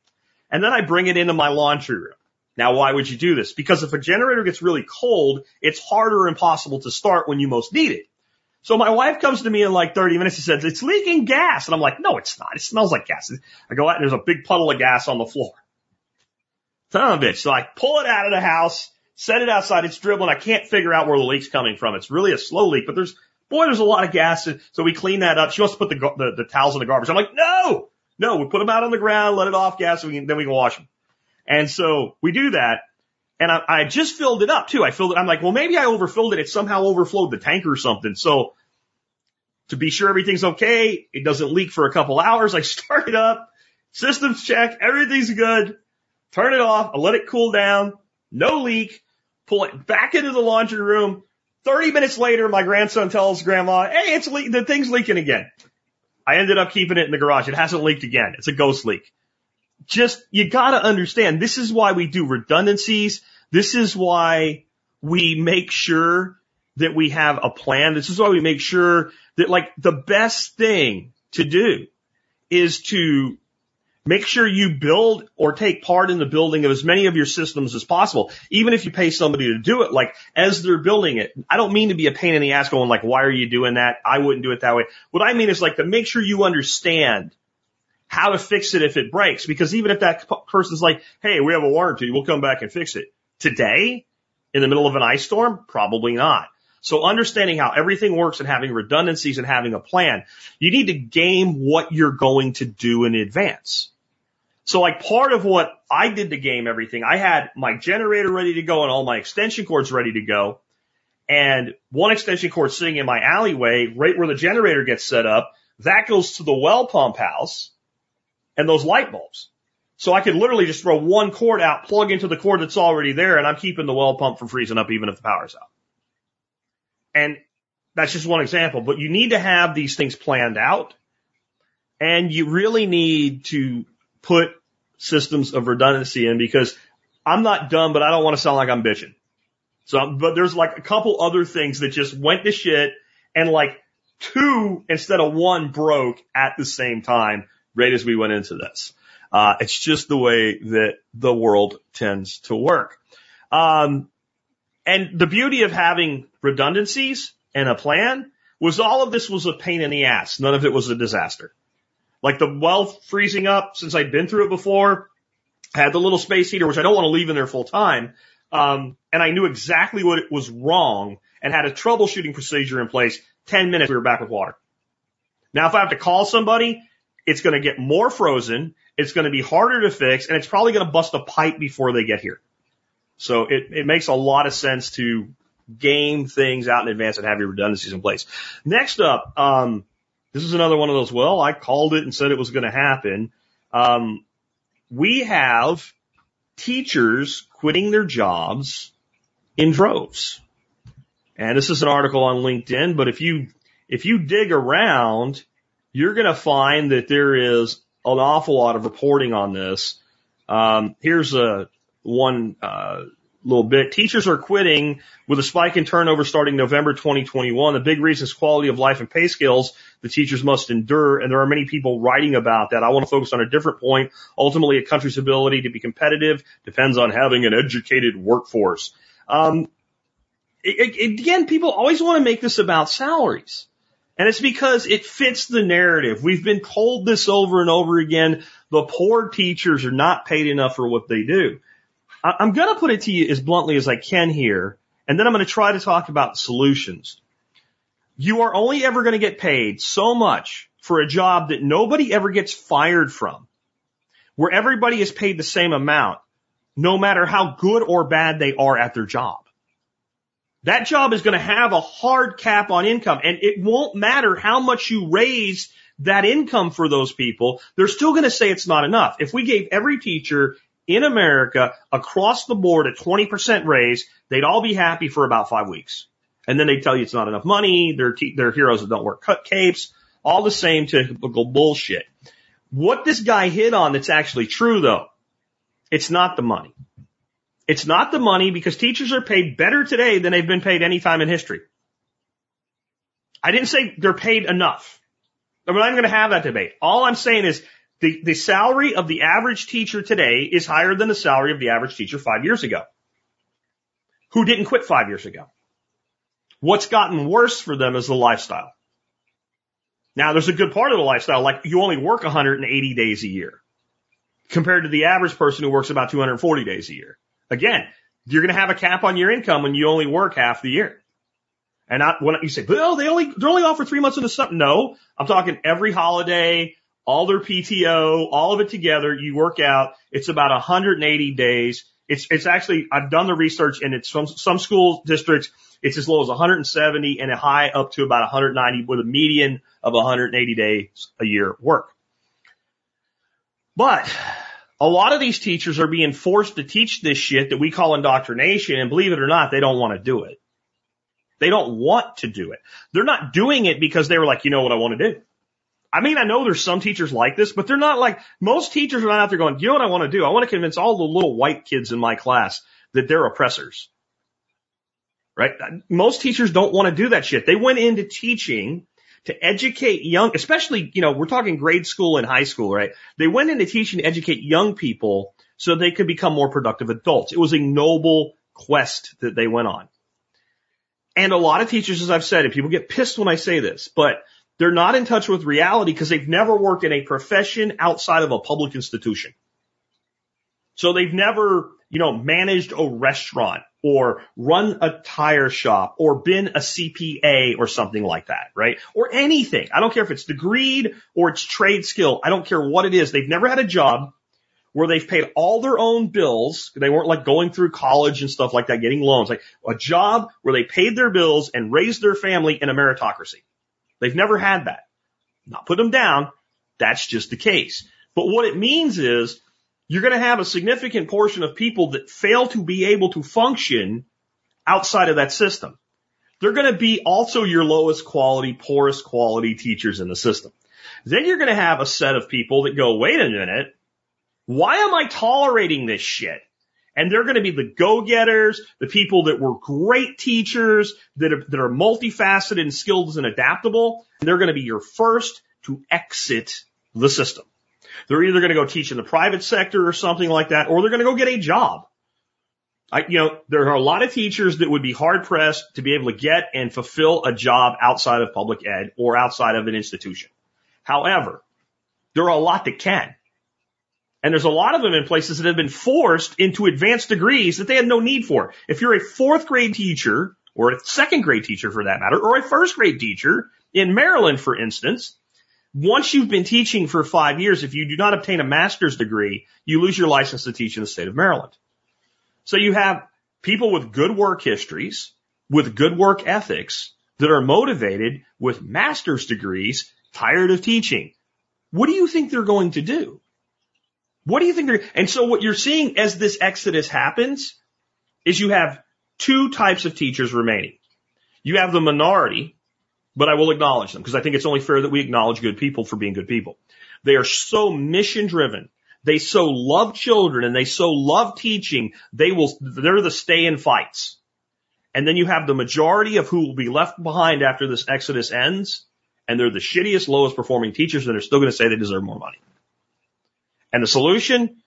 And then I bring it into my laundry room. Now, why would you do this? Because if a generator gets really cold, it's harder or impossible to start when you most need it. So my wife comes to me in like 30 minutes and says, it's leaking gas. And I'm like, no, it's not. It smells like gas. I go out and there's a big puddle of gas on the floor. Son of a bitch. So I pull it out of the house, set it outside. It's dribbling. I can't figure out where the leak's coming from. It's really a slow leak, but there's, boy, there's a lot of gas. So we clean that up. She wants to put the, the, the towels in the garbage. I'm like, no, no, we put them out on the ground, let it off gas, so we can, then we can wash them. And so we do that. And I, I just filled it up too. I filled it. I'm like, well, maybe I overfilled it. It somehow overflowed the tank or something. So to be sure everything's okay, it doesn't leak for a couple hours. I start it up, systems check, everything's good. Turn it off. I let it cool down. No leak. Pull it back into the laundry room. 30 minutes later, my grandson tells grandma, Hey, it's le- the thing's leaking again. I ended up keeping it in the garage. It hasn't leaked again. It's a ghost leak. Just, you gotta understand, this is why we do redundancies. This is why we make sure that we have a plan. This is why we make sure that like the best thing to do is to make sure you build or take part in the building of as many of your systems as possible. Even if you pay somebody to do it, like as they're building it, I don't mean to be a pain in the ass going like, why are you doing that? I wouldn't do it that way. What I mean is like to make sure you understand how to fix it if it breaks. Because even if that person's like, hey, we have a warranty, we'll come back and fix it. Today, in the middle of an ice storm, probably not. So understanding how everything works and having redundancies and having a plan, you need to game what you're going to do in advance. So like part of what I did to game everything, I had my generator ready to go and all my extension cords ready to go. And one extension cord sitting in my alleyway, right where the generator gets set up, that goes to the well pump house and those light bulbs. So I could literally just throw one cord out, plug into the cord that's already there, and I'm keeping the well pump from freezing up even if the power's out. And that's just one example, but you need to have these things planned out and you really need to put systems of redundancy in because I'm not dumb, but I don't want to sound like I'm bitching. So, but there's like a couple other things that just went to shit and like two instead of one broke at the same time right as we went into this. Uh, it's just the way that the world tends to work. Um, and the beauty of having redundancies and a plan was all of this was a pain in the ass. None of it was a disaster. Like the well freezing up, since I'd been through it before, had the little space heater, which I don't want to leave in there full time. Um, and I knew exactly what it was wrong and had a troubleshooting procedure in place. 10 minutes, we were back with water. Now, if I have to call somebody, it's going to get more frozen. It's going to be harder to fix and it's probably going to bust a pipe before they get here. So it, it makes a lot of sense to game things out in advance and have your redundancies in place. Next up, um, this is another one of those, well, I called it and said it was going to happen. Um, we have teachers quitting their jobs in droves. And this is an article on LinkedIn, but if you, if you dig around, you're going to find that there is an awful lot of reporting on this. Um, here's a one uh, little bit. Teachers are quitting with a spike in turnover starting November 2021. The big reason is quality of life and pay scales the teachers must endure, and there are many people writing about that. I want to focus on a different point. Ultimately, a country's ability to be competitive depends on having an educated workforce. Um, again, people always want to make this about salaries. And it's because it fits the narrative. We've been told this over and over again. The poor teachers are not paid enough for what they do. I'm going to put it to you as bluntly as I can here, and then I'm going to try to talk about solutions. You are only ever going to get paid so much for a job that nobody ever gets fired from, where everybody is paid the same amount, no matter how good or bad they are at their job. That job is going to have a hard cap on income and it won't matter how much you raise that income for those people. They're still going to say it's not enough. If we gave every teacher in America across the board a 20% raise, they'd all be happy for about five weeks. And then they tell you it's not enough money. They're, they're heroes that don't wear cut capes. All the same typical bullshit. What this guy hit on that's actually true though, it's not the money. It's not the money because teachers are paid better today than they've been paid any time in history. I didn't say they're paid enough. I'm not going to have that debate. All I'm saying is the, the salary of the average teacher today is higher than the salary of the average teacher five years ago. Who didn't quit five years ago? What's gotten worse for them is the lifestyle. Now there's a good part of the lifestyle, like you only work 180 days a year compared to the average person who works about 240 days a year. Again, you're going to have a cap on your income when you only work half the year. And I, when you say, well, they only, they're only offer three months in the summer. No, I'm talking every holiday, all their PTO, all of it together. You work out. It's about 180 days. It's, it's actually, I've done the research and it's from some school districts. It's as low as 170 and a high up to about 190 with a median of 180 days a year work. But a lot of these teachers are being forced to teach this shit that we call indoctrination and believe it or not, they don't want to do it. They don't want to do it. They're not doing it because they were like, you know what I want to do. I mean, I know there's some teachers like this, but they're not like, most teachers are not out there going, you know what I want to do? I want to convince all the little white kids in my class that they're oppressors right? Uh, most teachers don't want to do that shit. They went into teaching to educate young, especially, you know, we're talking grade school and high school, right? They went into teaching to educate young people so they could become more productive adults. It was a noble quest that they went on. And a lot of teachers, as I've said, and people get pissed when I say this, but they're not in touch with reality because they've never worked in a profession outside of a public institution. So they've never, you know, managed a restaurant or run a tire shop or been a CPA or something like that, right? Or anything. I don't care if it's degreed or it's trade skill. I don't care what it is. They've never had a job where they've paid all their own bills. They weren't like going through college and stuff like that, getting loans, like a job where they paid their bills and raised their family in a meritocracy. They've never had that. Not put them down. That's just the case. But what it means is you're going to have a significant portion of people that fail to be able to function outside of that system. They're going to be also your lowest quality, poorest quality teachers in the system. Then you're going to have a set of people that go, wait a minute, why am I tolerating this shit? And they're going to be the go-getters, the people that were great teachers, that are, that are multifaceted and skilled and adaptable. And they're going to be your first to exit the system. They're either going to go teach in the private sector or something like that, or they're going to go get a job. I, you know, there are a lot of teachers that would be hard pressed to be able to get and fulfill a job outside of public ed or outside of an institution. However, there are a lot that can. And there's a lot of them in places that have been forced into advanced degrees that they had no need for. If you're a fourth grade teacher, or a second grade teacher for that matter, or a first grade teacher in Maryland, for instance, Once you've been teaching for five years, if you do not obtain a master's degree, you lose your license to teach in the state of Maryland. So you have people with good work histories, with good work ethics that are motivated with master's degrees, tired of teaching. What do you think they're going to do? What do you think and so what you're seeing as this exodus happens is you have two types of teachers remaining. You have the minority, but I will acknowledge them because I think it's only fair that we acknowledge good people for being good people. They are so mission driven. They so love children and they so love teaching. They will, they're the stay in fights. And then you have the majority of who will be left behind after this exodus ends. And they're the shittiest, lowest performing teachers and they're still going to say they deserve more money. And the solution,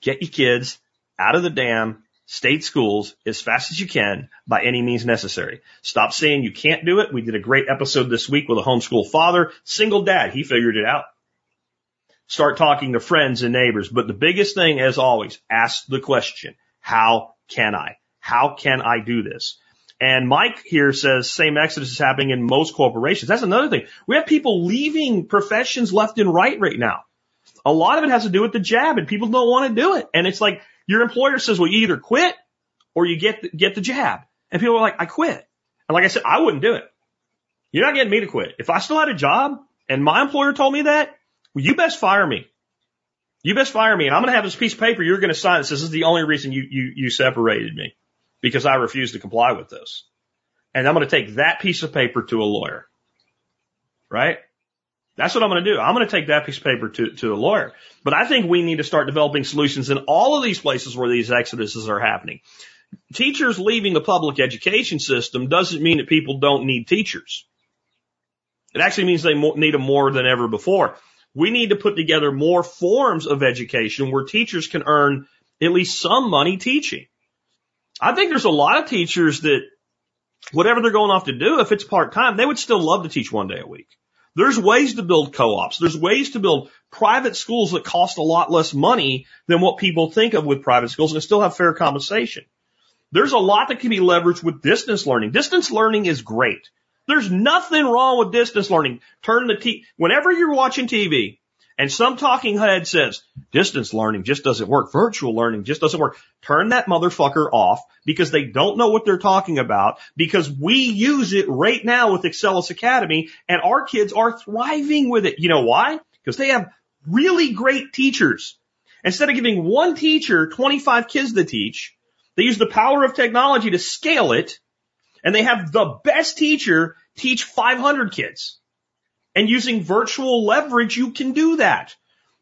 get your kids out of the damn state schools as fast as you can by any means necessary. Stop saying you can't do it. We did a great episode this week with a homeschool father, single dad. He figured it out. Start talking to friends and neighbors. But the biggest thing, as always, ask the question, how can I? How can I do this? And Mike here says same exodus is happening in most corporations. That's another thing. We have people leaving professions left and right right now. A lot of it has to do with the jab and people don't want to do it. And it's like your employer says, well, you either quit or you get, the, get the jab. And people are like, I quit. And like I said, I wouldn't do it. You're not getting me to quit. If I still had a job and my employer told me that, well, you best fire me. You best fire me and I'm going to have this piece of paper you're going to sign that says this is the only reason you, you, you separated me because I refused to comply with this. And I'm going to take that piece of paper to a lawyer. Right? That's what I'm going to do. I'm going to take that piece of paper to, to a lawyer. But I think we need to start developing solutions in all of these places where these exoduses are happening. Teachers leaving the public education system doesn't mean that people don't need teachers. It actually means they need them more than ever before. We need to put together more forms of education where teachers can earn at least some money teaching. I think there's a lot of teachers that whatever they're going off to do, if it's part time, they would still love to teach one day a week. There's ways to build co-ops. There's ways to build private schools that cost a lot less money than what people think of with private schools and still have fair compensation. There's a lot that can be leveraged with distance learning. Distance learning is great. There's nothing wrong with distance learning. Turn the t, whenever you're watching TV and some talking head says distance learning just doesn't work. Virtual learning just doesn't work. Turn that motherfucker off because they don't know what they're talking about because we use it right now with Excellus Academy and our kids are thriving with it. You know why? Because they have really great teachers. Instead of giving one teacher 25 kids to teach, they use the power of technology to scale it and they have the best teacher teach 500 kids. And using virtual leverage, you can do that.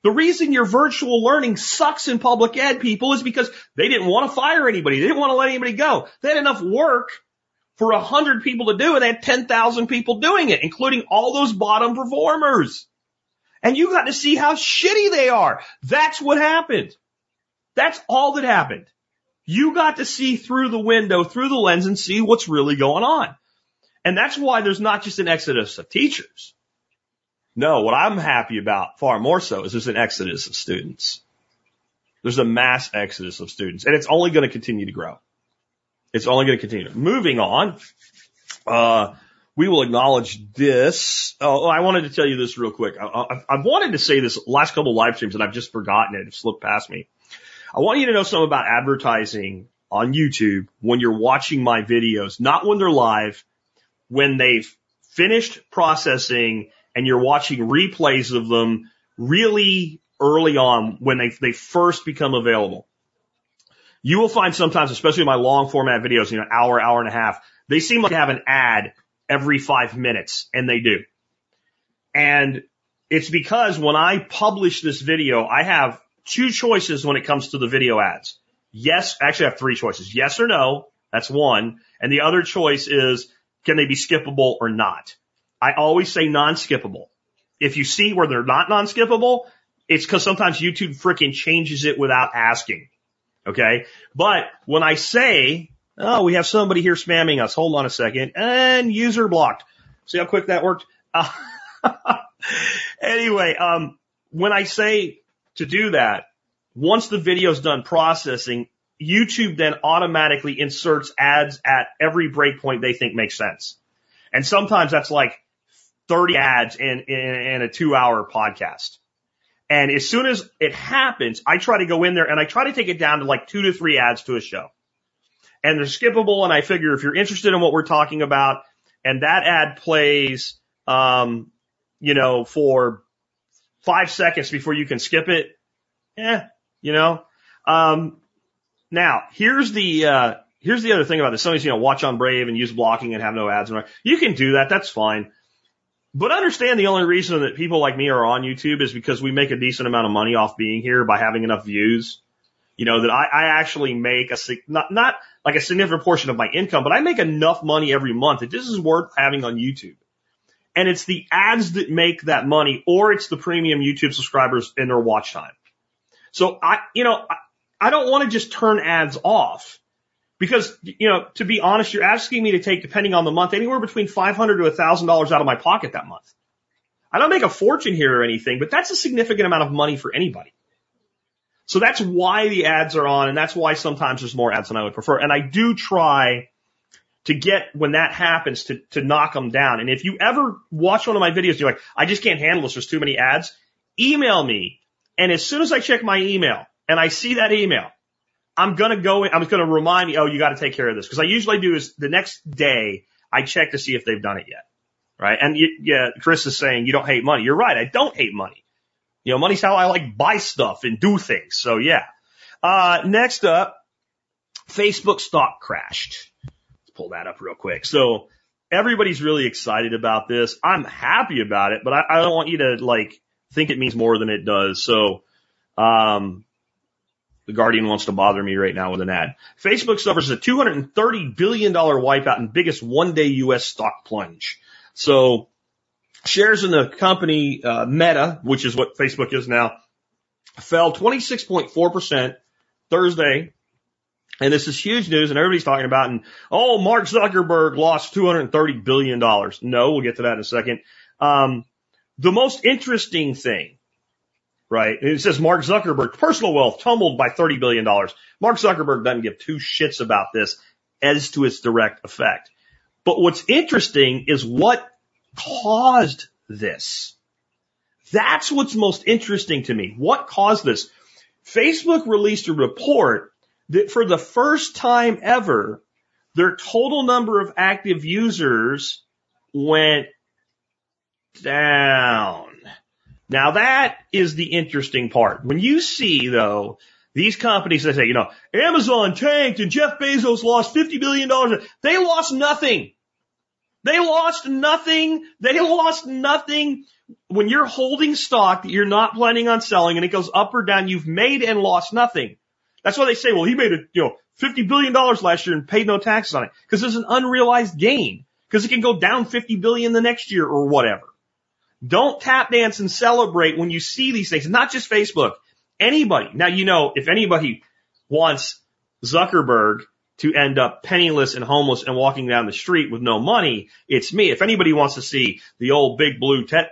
The reason your virtual learning sucks in public ed people is because they didn't want to fire anybody. They didn't want to let anybody go. They had enough work for a hundred people to do it. They had 10,000 people doing it, including all those bottom performers. And you got to see how shitty they are. That's what happened. That's all that happened. You got to see through the window, through the lens and see what's really going on. And that's why there's not just an exodus of teachers. No, what I'm happy about far more so is there's an exodus of students. There's a mass exodus of students and it's only going to continue to grow. It's only going to continue. Moving on, uh, we will acknowledge this. Oh, I wanted to tell you this real quick. I, have wanted to say this last couple of live streams and I've just forgotten it. It slipped past me. I want you to know something about advertising on YouTube when you're watching my videos, not when they're live, when they've finished processing and you're watching replays of them really early on when they, they first become available. You will find sometimes, especially my long format videos, you know, hour, hour and a half, they seem like they have an ad every five minutes and they do. And it's because when I publish this video, I have two choices when it comes to the video ads. Yes, actually I have three choices. Yes or no. That's one. And the other choice is, can they be skippable or not? I always say non-skippable. If you see where they're not non-skippable, it's because sometimes YouTube freaking changes it without asking. Okay. But when I say, oh, we have somebody here spamming us, hold on a second, and user blocked. See how quick that worked? Uh, anyway, um, when I say to do that, once the video is done processing, YouTube then automatically inserts ads at every breakpoint they think makes sense. And sometimes that's like 30 ads in, in, in a two hour podcast. And as soon as it happens, I try to go in there and I try to take it down to like two to three ads to a show. And they're skippable. And I figure if you're interested in what we're talking about and that ad plays, um, you know, for five seconds before you can skip it, eh, you know, um, now here's the, uh, here's the other thing about this. Somebody's, you know, watch on Brave and use blocking and have no ads. And you can do that. That's fine. But understand the only reason that people like me are on YouTube is because we make a decent amount of money off being here by having enough views. You know, that I, I actually make a, not, not like a significant portion of my income, but I make enough money every month that this is worth having on YouTube. And it's the ads that make that money or it's the premium YouTube subscribers and their watch time. So I, you know, I, I don't want to just turn ads off. Because, you know, to be honest, you're asking me to take, depending on the month, anywhere between 500 to $1,000 out of my pocket that month. I don't make a fortune here or anything, but that's a significant amount of money for anybody. So that's why the ads are on, and that's why sometimes there's more ads than I would prefer. And I do try to get when that happens to, to knock them down. And if you ever watch one of my videos, and you're like, I just can't handle this. There's too many ads. Email me. And as soon as I check my email and I see that email, I'm gonna go. I'm just gonna remind you. Oh, you got to take care of this because I usually do is the next day I check to see if they've done it yet, right? And you, yeah, Chris is saying you don't hate money. You're right. I don't hate money. You know, money's how I like buy stuff and do things. So yeah. Uh, next up, Facebook stock crashed. Let's pull that up real quick. So everybody's really excited about this. I'm happy about it, but I, I don't want you to like think it means more than it does. So, um, the Guardian wants to bother me right now with an ad. Facebook suffers a $230 billion wipeout and biggest one day U.S. stock plunge. So shares in the company, uh, Meta, which is what Facebook is now, fell 26.4% Thursday. And this is huge news and everybody's talking about, and oh, Mark Zuckerberg lost $230 billion. No, we'll get to that in a second. Um, the most interesting thing right? It says Mark Zuckerberg, personal wealth tumbled by $30 billion. Mark Zuckerberg doesn't give two shits about this as to its direct effect. But what's interesting is what caused this. That's what's most interesting to me. What caused this? Facebook released a report that for the first time ever, their total number of active users went down. Now that is the interesting part. When you see though, these companies that say, you know, Amazon tanked and Jeff Bezos lost $50 billion. They lost nothing. They lost nothing. They lost nothing. When you're holding stock that you're not planning on selling and it goes up or down, you've made and lost nothing. That's why they say, well, he made a, you know, $50 billion last year and paid no taxes on it. Cause it's an unrealized gain. Cause it can go down 50 billion the next year or whatever. Don't tap dance and celebrate when you see these things. Not just Facebook. Anybody. Now, you know, if anybody wants Zuckerberg to end up penniless and homeless and walking down the street with no money, it's me. If anybody wants to see the old big blue tech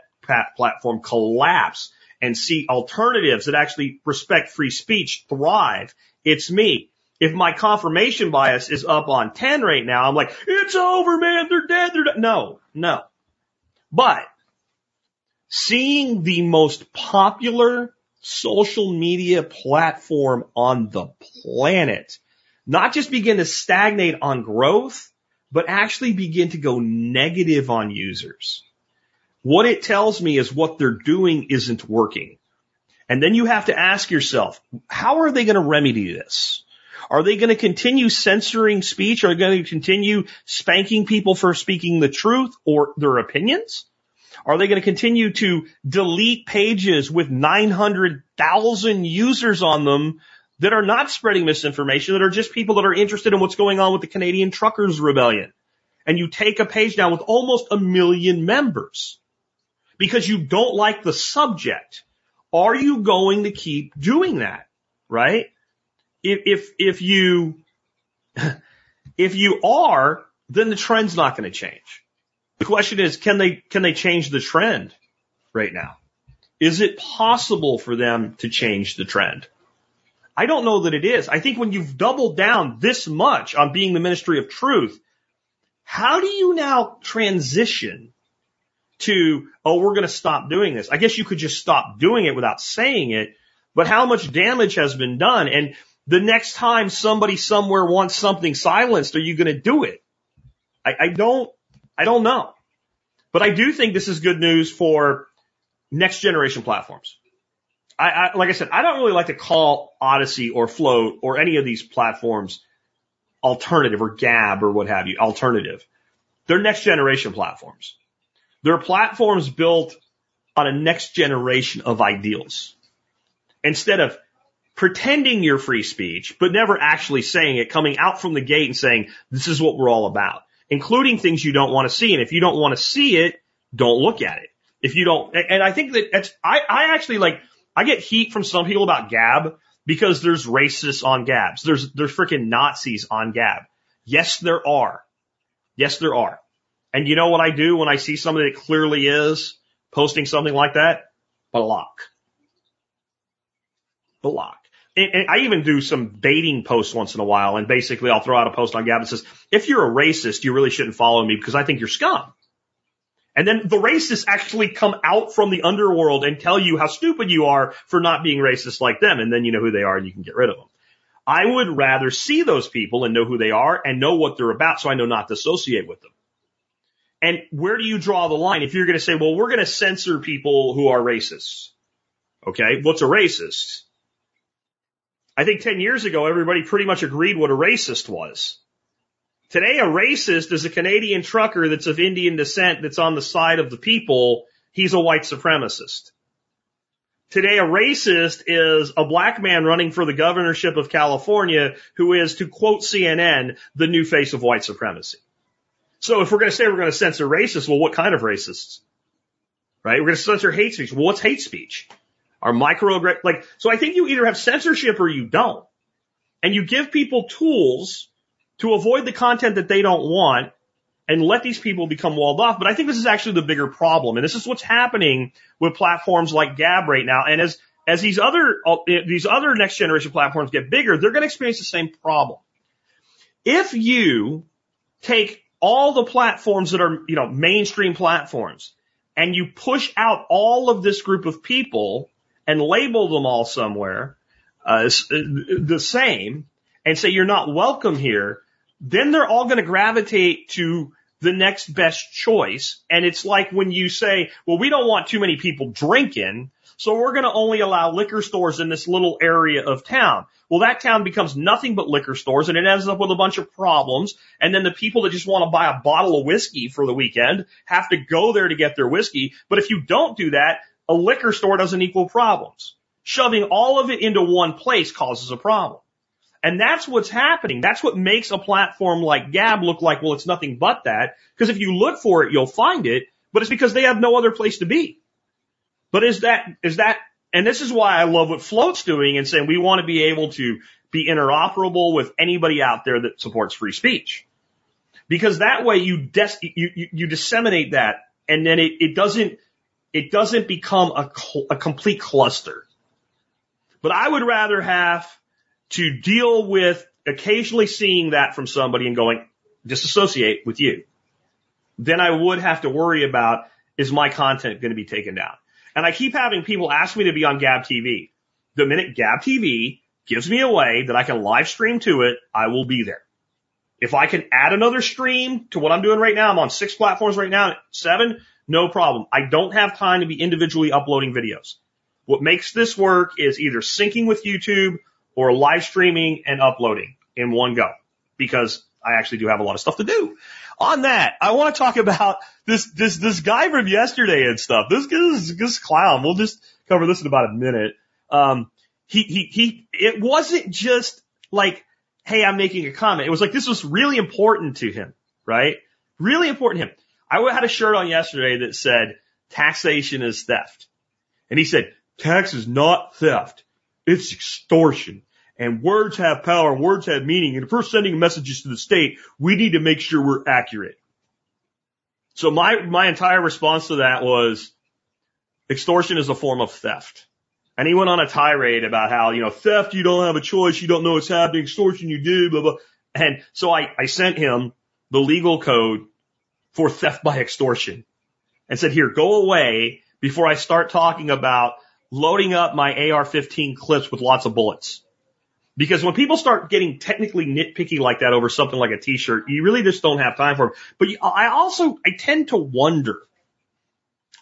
platform collapse and see alternatives that actually respect free speech thrive, it's me. If my confirmation bias is up on 10 right now, I'm like, it's over, man. They're dead. They're dead. No, no. But seeing the most popular social media platform on the planet not just begin to stagnate on growth, but actually begin to go negative on users. What it tells me is what they're doing isn't working. And then you have to ask yourself, how are they going to remedy this? Are they going to continue censoring speech? Are they going to continue spanking people for speaking the truth or their opinions? Are they going to continue to delete pages with 900,000 users on them that are not spreading misinformation, that are just people that are interested in what's going on with the Canadian Truckers Rebellion? And you take a page down with almost a million members because you don't like the subject. Are you going to keep doing that? Right? If, if, if you, if you are, then the trend's not going to change. The question is, can they, can they change the trend right now? Is it possible for them to change the trend? I don't know that it is. I think when you've doubled down this much on being the ministry of truth, how do you now transition to, oh, we're going to stop doing this. I guess you could just stop doing it without saying it, but how much damage has been done? And the next time somebody somewhere wants something silenced, are you going to do it? I, I don't, I don't know. But I do think this is good news for next generation platforms. I, I, like I said, I don't really like to call Odysee or Flote or any of these platforms alternative or Gab or what have you, alternative. They're next generation platforms. They're platforms built on a next generation of ideals. Instead of pretending you're free speech, but never actually saying it, coming out from the gate and saying, this is what we're all about, including things you don't want to see. And if you don't want to see it, don't look at it. If you don't, and I think that that's, I, I actually like, I get heat from some people about Gab because there's racists on Gabs. There's, there's freaking Nazis on Gab. Yes, there are. Yes, there are. And you know what I do when I see somebody that clearly is posting something like that? Block. Block. And, I even do some baiting posts once in a while and basically I'll throw out a post on Gab that says, if you're a racist, you really shouldn't follow me because I think you're scum. And then the racists actually come out from the underworld and tell you how stupid you are for not being racist like them. And then you know who they are and you can get rid of them. I would rather see those people and know who they are and know what they're about so I know not to associate with them. And where do you draw the line? If you're going to say, well, we're going to censor people who are racists. Okay. What's a racist? I think 10 years ago, everybody pretty much agreed what a racist was. Today, a racist is a Canadian trucker that's of Indian descent that's on the side of the people. He's a white supremacist. Today, a racist is a black man running for the governorship of California who is, to quote CNN, the new face of white supremacy. So if we're going to say we're going to censor racists, well, what kind of racists? Right? We're going to censor hate speech. Well, what's hate speech? Are micro, like, so I think you either have censorship or you don't. And you give people tools to avoid the content that they don't want and let these people become walled off. But I think this is actually the bigger problem. And this is what's happening with platforms like Gab right now. And as, as these other, uh, these other next generation platforms get bigger, they're going to experience the same problem. If you take all the platforms that are, you know, mainstream platforms and you push out all of this group of people and label them all somewhere, uh, the same and say you're not welcome here, then they're all going to gravitate to the next best choice. And it's like when you say, well, we don't want too many people drinking, so we're going to only allow liquor stores in this little area of town. Well, that town becomes nothing but liquor stores and it ends up with a bunch of problems. And then the people that just want to buy a bottle of whiskey for the weekend have to go there to get their whiskey. But if you don't do that, a liquor store doesn't equal problems. Shoving all of it into one place causes a problem. And that's what's happening. That's what makes a platform like Gab look like, well, it's nothing but that. Because if you look for it, you'll find it, but it's because they have no other place to be. But is that, is that, and this is why I love what Flote's doing and saying we want to be able to be interoperable with anybody out there that supports free speech. Because that way you, des- you, you, you disseminate that and then it, it doesn't, it doesn't become a, a complete cluster. But I would rather have to deal with occasionally seeing that from somebody and going, disassociate with you, then I would have to worry about is my content going to be taken down? And I keep having people ask me to be on Gab TV. The minute Gab TV gives me a way that I can live stream to it, I will be there. If I can add another stream to what I'm doing right now, I'm on six platforms right now, seven, no problem. I don't have time to be individually uploading videos. What makes this work is either syncing with YouTube or live streaming and uploading in one go because I actually do have a lot of stuff to do. On that, I want to talk about this, this, this guy from yesterday and stuff. This, this, this clown. We'll just cover this in about a minute. Um, he, he, he, it wasn't just like, Hey, I'm making a comment. It was like, this was really important to him, right? Really important to him. I had a shirt on yesterday that said taxation is theft. And he said, tax is not theft. It's extortion. And words have power, words have meaning. And if we're sending messages to the state, we need to make sure we're accurate. So my, my entire response to that was extortion is a form of theft. And he went on a tirade about how, you know, theft, you don't have a choice. You don't know what's happening. Extortion, you do, blah, blah. And so I, I sent him the legal code for theft by extortion. and said, here, go away before I start talking about loading up my AR-15 clips with lots of bullets. Because when people start getting technically nitpicky like that over something like a t-shirt, you really just don't have time for it. But I also, I tend to wonder,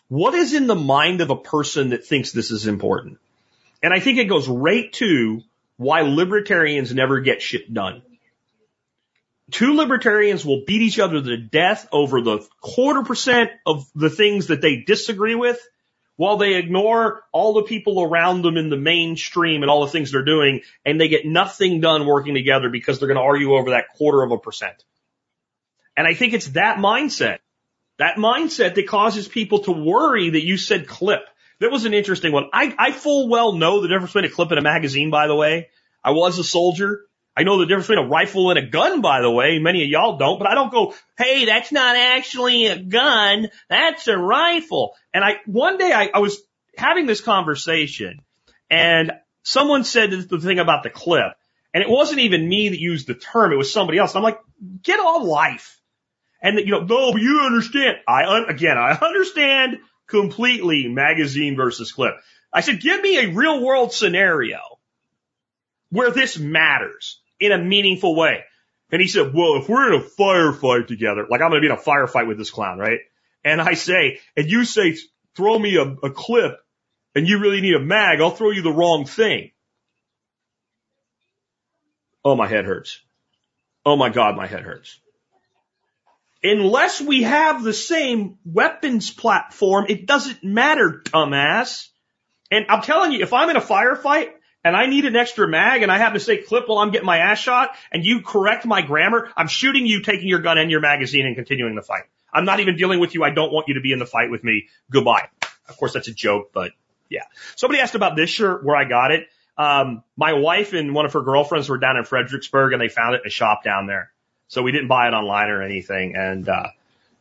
what is in the mind of a person that thinks this is important? And I think it goes right to why libertarians never get shit done. Two libertarians will beat each other to death over the quarter percent of the things that they disagree with while they ignore all the people around them in the mainstream and all the things they're doing and they get nothing done working together because they're going to argue over that quarter of a percent. And I think it's that mindset, that mindset that causes people to worry that you said clip. That was an interesting one. I, I full well know the difference between a clip and a magazine, by the way. I was a soldier. I know the difference between a rifle and a gun, by the way. Many of y'all don't, but I don't go, hey, that's not actually a gun. That's a rifle. And I, one day I, I was having this conversation and someone said the thing about the clip and it wasn't even me that used the term. It was somebody else. And I'm like, get a life. And you know, no, you understand. I, again, I understand completely magazine versus clip. I said, give me a real world scenario where this matters in a meaningful way. And he said, well, if we're in a firefight together, like I'm going to be in a firefight with this clown, right? And I say, and you say, throw me a, a clip and you really need a mag, I'll throw you the wrong thing. Oh, my head hurts. Oh my God, my head hurts. Unless we have the same weapons platform, it doesn't matter, dumbass. And I'm telling you, if I'm in a firefight and I need an extra mag and I have to say clip while I'm getting my ass shot and you correct my grammar, I'm shooting you, taking your gun and your magazine and continuing the fight. I'm not even dealing with you. I don't want you to be in the fight with me. Goodbye. Of course, that's a joke, but yeah. Somebody asked about this shirt, where I got it. Um, my wife and one of her girlfriends were down in Fredericksburg and they found it in a shop down there. So we didn't buy it online or anything. And, uh,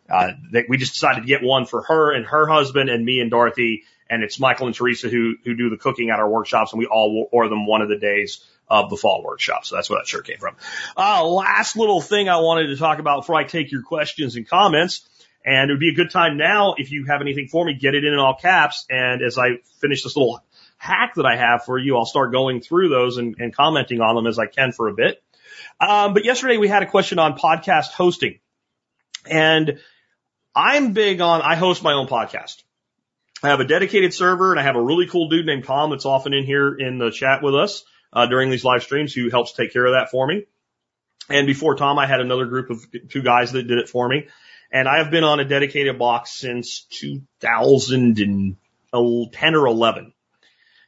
uh, they, we just decided to get one for her and her husband and me and Dorothy. And it's Michael and Teresa who, who do the cooking at our workshops and we all wore them one of the days of the fall workshop. So that's where that shirt came from. Uh, last little thing I wanted to talk about before I take your questions and comments. And it would be a good time now if you have anything for me, get it in in all caps. And as I finish this little hack that I have for you, I'll start going through those and, and commenting on them as I can for a bit. Um, but yesterday we had a question on podcast hosting and I'm big on, I host my own podcast. I have a dedicated server and I have a really cool dude named Tom that's often in here in the chat with us, uh, during these live streams who helps take care of that for me. And before Tom, I had another group of two guys that did it for me. And I have been on a dedicated box since 2010 or 11.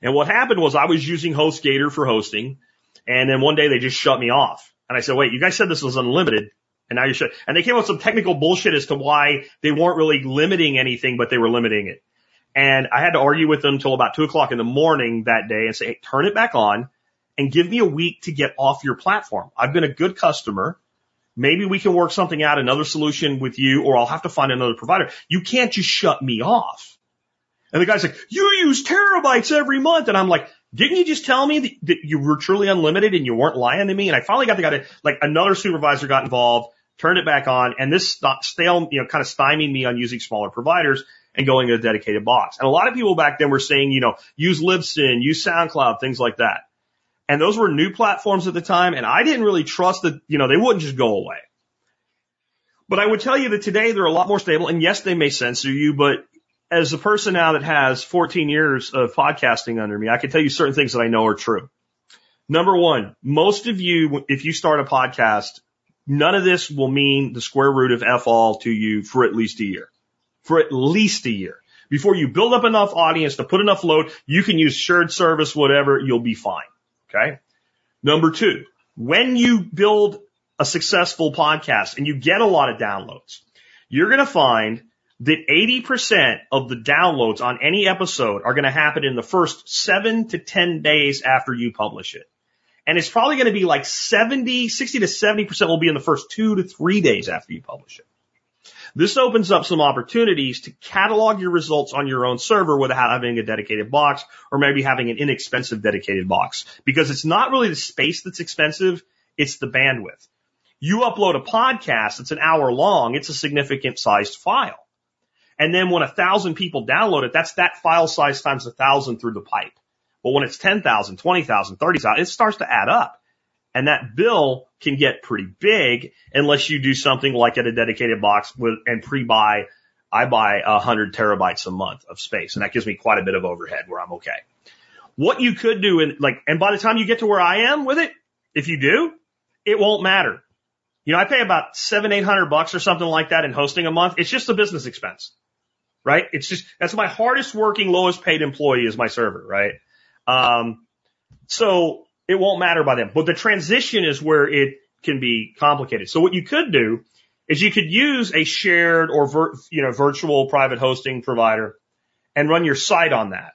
And what happened was I was using HostGator for hosting. And then one day they just shut me off. And I said, wait, you guys said this was unlimited. And now you should. And they came up with some technical bullshit as to why they weren't really limiting anything, but they were limiting it. And I had to argue with them till about two o'clock in the morning that day and say, hey, turn it back on and give me a week to get off your platform. I've been a good customer. Maybe we can work something out, another solution with you, or I'll have to find another provider. You can't just shut me off. And the guy's like, you use terabytes every month. And I'm like, didn't you just tell me that, that you were truly unlimited and you weren't lying to me? And I finally got the guy to, like, another supervisor got involved, turned it back on, and this stale, you know, kind of stymied me on using smaller providers and going to a dedicated box. And a lot of people back then were saying, you know, use Libsyn, use SoundCloud, things like that. And those were new platforms at the time. And I didn't really trust that, you know, they wouldn't just go away. But I would tell you that today they're a lot more stable. And yes, they may censor you, but as a person now that has 14 years of podcasting under me, I can tell you certain things that I know are true. Number one, most of you, if you start a podcast, none of this will mean the square root of F all to you for at least a year. For at least a year. Before you build up enough audience to put enough load, you can use shared service, whatever, you'll be fine. Okay. Number two, when you build a successful podcast and you get a lot of downloads, you're going to find that 80% of the downloads on any episode are going to happen in the first seven to 10 days after you publish it. And it's probably going to be like 70, 60 to 70% will be in the first two to three days after you publish it. This opens up some opportunities to catalog your results on your own server without having a dedicated box or maybe having an inexpensive dedicated box because it's not really the space that's expensive. It's the bandwidth. You upload a podcast that's an hour long. It's a significant sized file. And then when a thousand people download it, that's that file size times a thousand through the pipe. But when it's 10,000, 20,000, 30,000, it starts to add up. And that bill can get pretty big unless you do something like at a dedicated box with, and pre-buy. I buy a hundred terabytes a month of space and that gives me quite a bit of overhead where I'm okay. What you could do and like, and by the time you get to where I am with it, if you do, it won't matter. You know, I pay about seven, eight hundred bucks or something like that in hosting a month. It's just a business expense, right? It's just, that's my hardest working, lowest paid employee is my server, right? Um, so it won't matter by them. But the transition is where it can be complicated. So what you could do is you could use a shared or vir, you know virtual private hosting provider and run your site on that.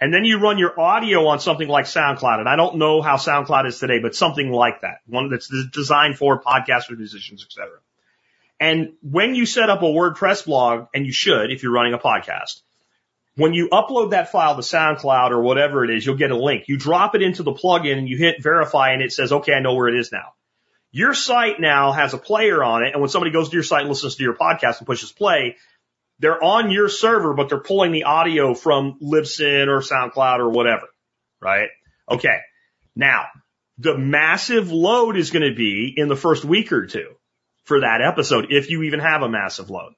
And then you run your audio on something like SoundCloud. And I don't know how SoundCloud is today, but something like that. One that's designed for podcasters, musicians, etc. And when you set up a WordPress blog, and you should if you're running a podcast, when you upload that file to SoundCloud or whatever it is, you'll get a link. You drop it into the plugin and you hit verify and it says, okay, I know where it is now. Your site now has a player on it. And when somebody goes to your site and listens to your podcast and pushes play, they're on your server, but they're pulling the audio from Libsyn or SoundCloud or whatever, right? Okay. Now, the massive load is going to be in the first week or two for that episode, if you even have a massive load.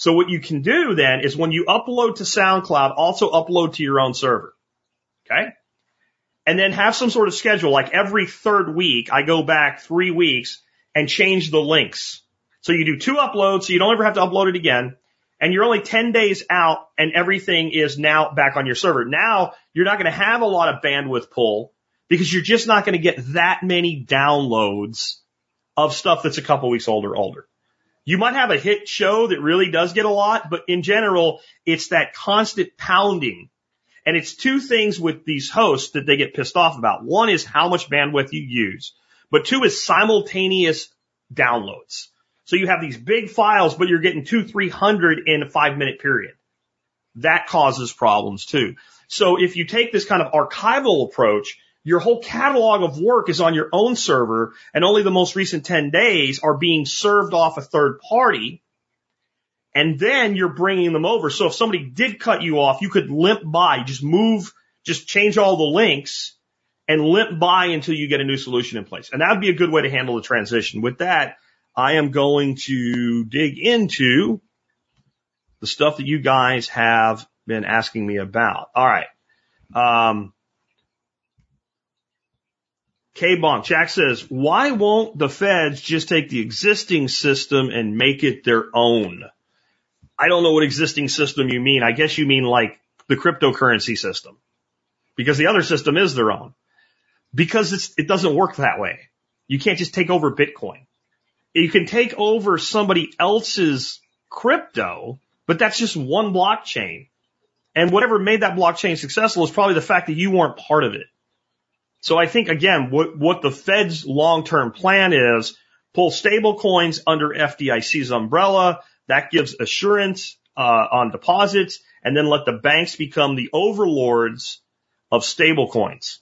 So what you can do then is when you upload to SoundCloud, also upload to your own server. Okay. And then have some sort of schedule, like every third week, I go back three weeks and change the links. So you do two uploads, so you don't ever have to upload it again. And you're only 10 days out and everything is now back on your server. Now you're not going to have a lot of bandwidth pull because you're just not going to get that many downloads of stuff that's a couple weeks old or older. You might have a hit show that really does get a lot, but in general, it's that constant pounding. And it's two things with these hosts that they get pissed off about. One is how much bandwidth you use, but two is simultaneous downloads. So you have these big files, but you're getting two, three hundred in a five minute period. That causes problems too. So if you take this kind of archival approach, your whole catalog of work is on your own server and only the most recent 10 days are being served off a third party. And then you're bringing them over. So if somebody did cut you off, you could limp by, just move, just change all the links and limp by until you get a new solution in place. And that would be a good way to handle the transition. With that, I am going to dig into the stuff that you guys have been asking me about. All right. Um, K-Bonk, Jack says, why won't the feds just take the existing system and make it their own? I don't know what existing system you mean. I guess you mean like the cryptocurrency system because the other system is their own because it doesn't work that way. You can't just take over Bitcoin. You can take over somebody else's crypto, but that's just one blockchain. And whatever made that blockchain successful is probably the fact that you weren't part of it. So I think again, what, what the Fed's long-term plan is, pull stable coins under FDIC's umbrella. That gives assurance, uh, on deposits and then let the banks become the overlords of stable coins.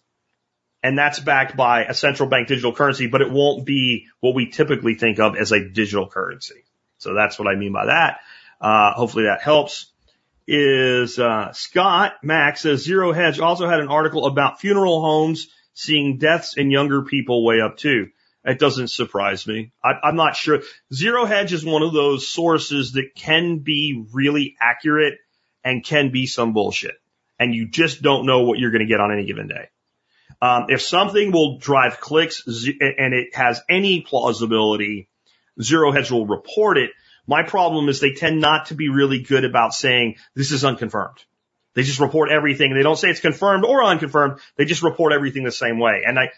And that's backed by a central bank digital currency, but it won't be what we typically think of as a digital currency. So that's what I mean by that. Uh, hopefully that helps. Is uh, Scott Max says Zero Hedge also had an article about funeral homes seeing deaths in younger people way up too. It doesn't surprise me. I, I'm not sure. Zero Hedge is one of those sources that can be really accurate and can be some bullshit. And you just don't know what you're going to get on any given day. Um, if something will drive clicks and it has any plausibility, Zero Hedge will report it. My problem is they tend not to be really good about saying this is unconfirmed. They just report everything. They don't say it's confirmed or unconfirmed. They just report everything the same way. And I,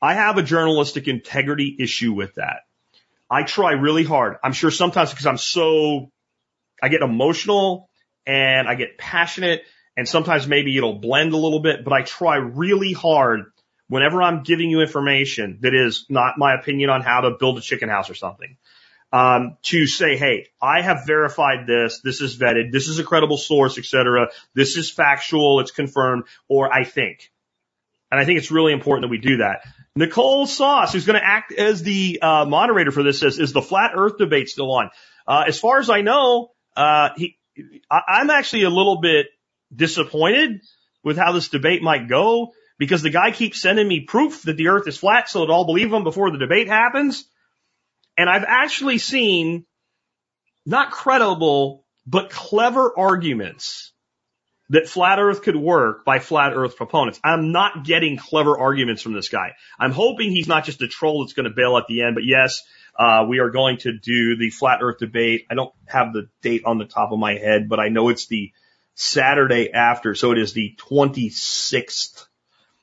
I have a journalistic integrity issue with that. I try really hard. I'm sure sometimes because I'm so, I get emotional and I get passionate and sometimes maybe it'll blend a little bit, but I try really hard whenever I'm giving you information that is not my opinion on how to build a chicken house or something um, to say, hey, I have verified this, this is vetted, this is a credible source, etc. This is factual, it's confirmed, or I think. And I think it's really important that we do that. Nicole Sauce, who's going to act as the uh, moderator for this, says, is the flat Earth debate still on? Uh, as far as I know, Uh, he, I, I'm actually a little bit disappointed with how this debate might go because the guy keeps sending me proof that the earth is flat so that I'll believe him before the debate happens. And I've actually seen not credible, but clever arguments that flat earth could work by flat earth proponents. I'm not getting clever arguments from this guy. I'm hoping he's not just a troll that's going to bail at the end, but yes, uh, we are going to do the flat earth debate. I don't have the date on the top of my head, but I know it's the Saturday after. So it is the 26th.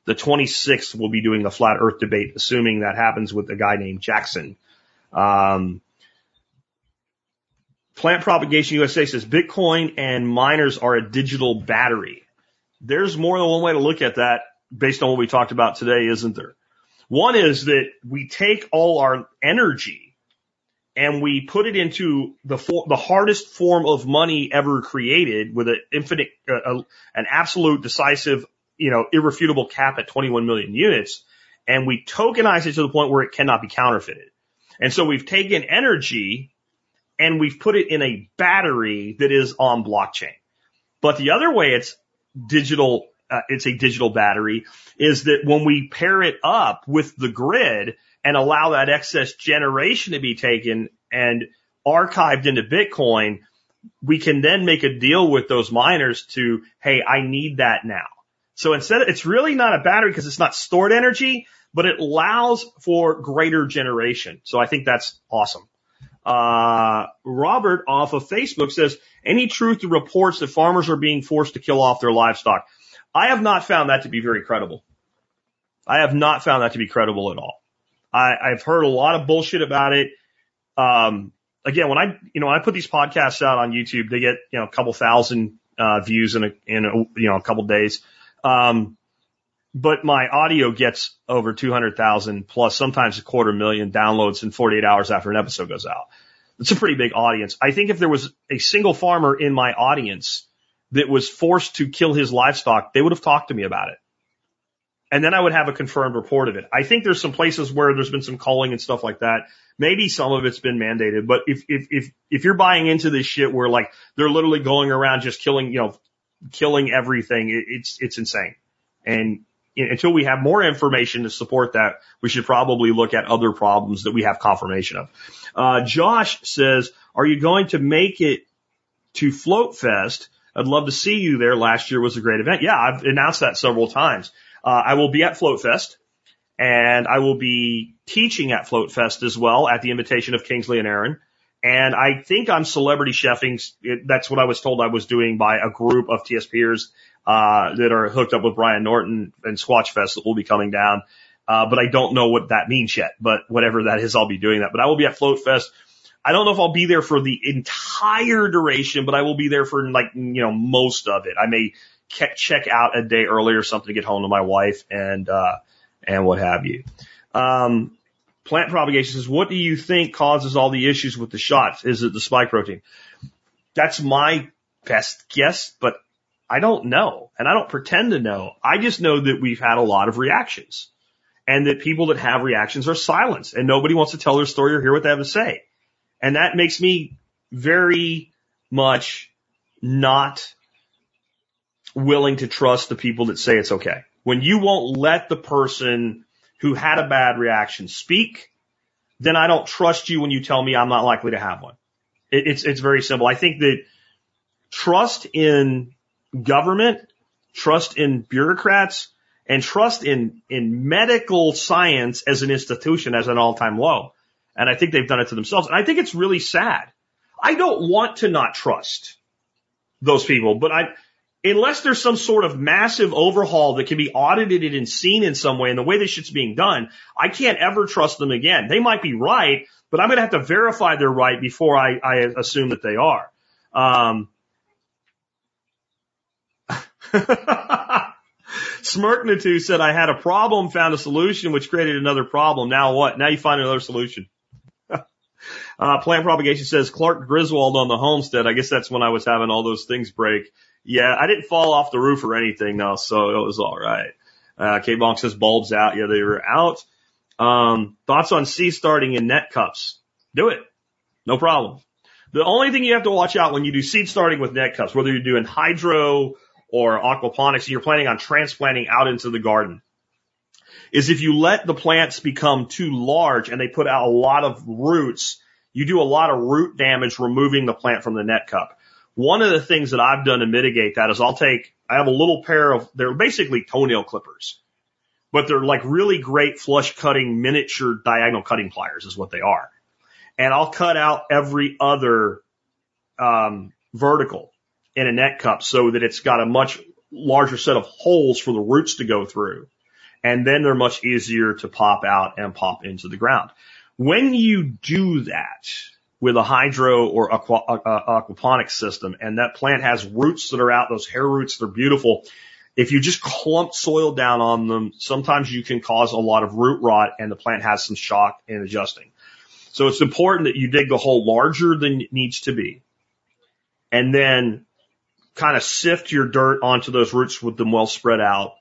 The 26th we'll be doing the flat earth debate, assuming that happens with a guy named Jackson. Um, Plant Propagation USA says Bitcoin and miners are a digital battery. There's more than one way to look at that based on what we talked about today, isn't there? One is that we take all our energy and we put it into the for, the hardest form of money ever created with an infinite, uh, uh, an absolute decisive, you know, irrefutable cap at 21 million units, and we tokenize it to the point where it cannot be counterfeited. And so we've taken energy and we've put it in a battery that is on blockchain. But the other way it's digital, uh, it's a digital battery is that when we pair it up with the grid and allow that excess generation to be taken and archived into Bitcoin, we can then make a deal with those miners to, hey, I need that now. So instead, it's really not a battery because it's not stored energy, but it allows for greater generation. So I think that's awesome. Uh, Robert off of Facebook says, any truth to reports that farmers are being forced to kill off their livestock? I have not found that to be very credible. I have not found that to be credible at all. I, I've heard a lot of bullshit about it. Um, again, when I, you know, when I put these podcasts out on YouTube, they get, you know, a couple thousand, uh, views in a, in a, you know, a couple days. Um, but my audio gets over 200,000 plus sometimes a quarter million downloads in 48 hours after an episode goes out. It's a pretty big audience. I think if there was a single farmer in my audience that was forced to kill his livestock, they would have talked to me about it. And then I would have a confirmed report of it. I think there's some places where there's been some calling and stuff like that. Maybe some of it's been mandated, but if, if, if, if you're buying into this shit where like they're literally going around just killing, you know, killing everything, it, it's, it's insane. And until we have more information to support that, we should probably look at other problems that we have confirmation of. Uh, Josh says, are you going to make it to Flote Fest? I'd love to see you there. Last year was a great event. Yeah, I've announced that several times. Uh, I will be at Flote Fest and I will be teaching at Flote Fest as well at the invitation of Kingsley and Aaron. And I think I'm celebrity chefing. That's what I was told I was doing by a group of TSPers uh, that are hooked up with Brian Norton and Squatch Fest that will be coming down. Uh, but I don't know what that means yet. But whatever that is, I'll be doing that. But I will be at Flote Fest. I don't know if I'll be there for the entire duration, but I will be there for like, you know, most of it. I may check out a day early or something to get home to my wife and, uh, and what have you. Um, plant propagation says, what do you think causes all the issues with the shots? Is it the spike protein? That's my best guess, but I don't know and I don't pretend to know. I just know that we've had a lot of reactions and that people that have reactions are silenced and nobody wants to tell their story or hear what they have to say. And that makes me very much not willing to trust the people that say it's okay. When you won't let the person who had a bad reaction speak, then I don't trust you when you tell me I'm not likely to have one. It, it's, it's very simple. I think that trust in government, trust in bureaucrats, and trust in, in medical science as an institution as an all-time low. And I think they've done it to themselves. And I think it's really sad. I don't want to not trust those people, but I, unless there's some sort of massive overhaul that can be audited and seen in some way and the way this shit's being done, I can't ever trust them again. They might be right, but I'm going to have to verify they're right before I, I assume that they are. Um, Smirknatu said, I had a problem, found a solution, which created another problem. Now what? Now you find another solution. uh, plant propagation says Clark Griswold on the homestead. I guess that's when I was having all those things break. Yeah, I didn't fall off the roof or anything though, so it was all right. Uh, K Bonk says bulbs out. Yeah, they were out. Um, thoughts on C starting in net cups? Do it. No problem. The only thing you have to watch out when you do seed starting with net cups, whether you're doing hydro or aquaponics and you're planning on transplanting out into the garden, is if you let the plants become too large and they put out a lot of roots, you do a lot of root damage removing the plant from the net cup. One of the things that I've done to mitigate that is I'll take, I have a little pair of, they're basically toenail clippers, but they're like really great flush cutting miniature diagonal cutting pliers is what they are. And I'll cut out every other, um, vertical in a net cup so that it's got a much larger set of holes for the roots to go through. And then they're much easier to pop out and pop into the ground. When you do that, with a hydro or aqua, uh, aquaponics system and that plant has roots that are out, those hair roots, they're beautiful. If you just clump soil down on them, sometimes you can cause a lot of root rot and the plant has some shock in adjusting. So it's important that you dig the hole larger than it needs to be and then kind of sift your dirt onto those roots with them well spread out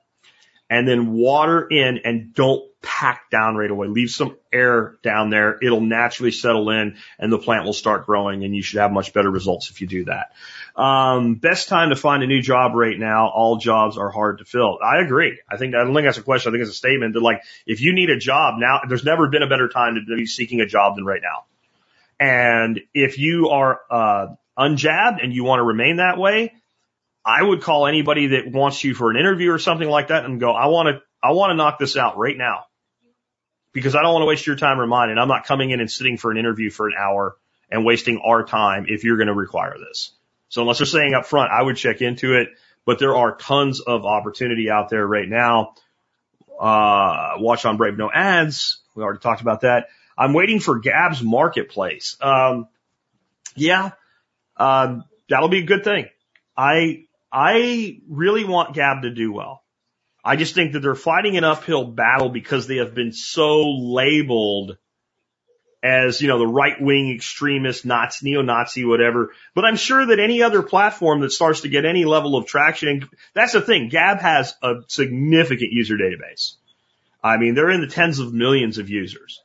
and then water in and don't pack down right away. Leave some air down there. It'll naturally settle in and the plant will start growing and you should have much better results if you do that. Um, best time to find a new job right now. All jobs are hard to fill. I agree. I think, I don't think that's a question. I think it's a statement that like, if you need a job now, there's never been a better time to be seeking a job than right now. And if you are, uh, unjabbed and you want to remain that way, I would call anybody that wants you for an interview or something like that and go, I want to, I want to knock this out right now because I don't want to waste your time reminding. I'm not coming in and sitting for an interview for an hour and wasting our time if you're going to require this. So unless they're saying up front, I would check into it, but there are tons of opportunity out there right now. Uh, watch on Brave No Ads. We already talked about that. I'm waiting for Gab's marketplace. Um, yeah, um, that'll be a good thing. I I really want Gab to do well. I just think that they're fighting an uphill battle because they have been so labeled as, you know, the right wing extremist, Nazi, neo-Nazi, whatever. But I'm sure that any other platform that starts to get any level of traction, and that's the thing, Gab has a significant user database. I mean, they're in the tens of millions of users.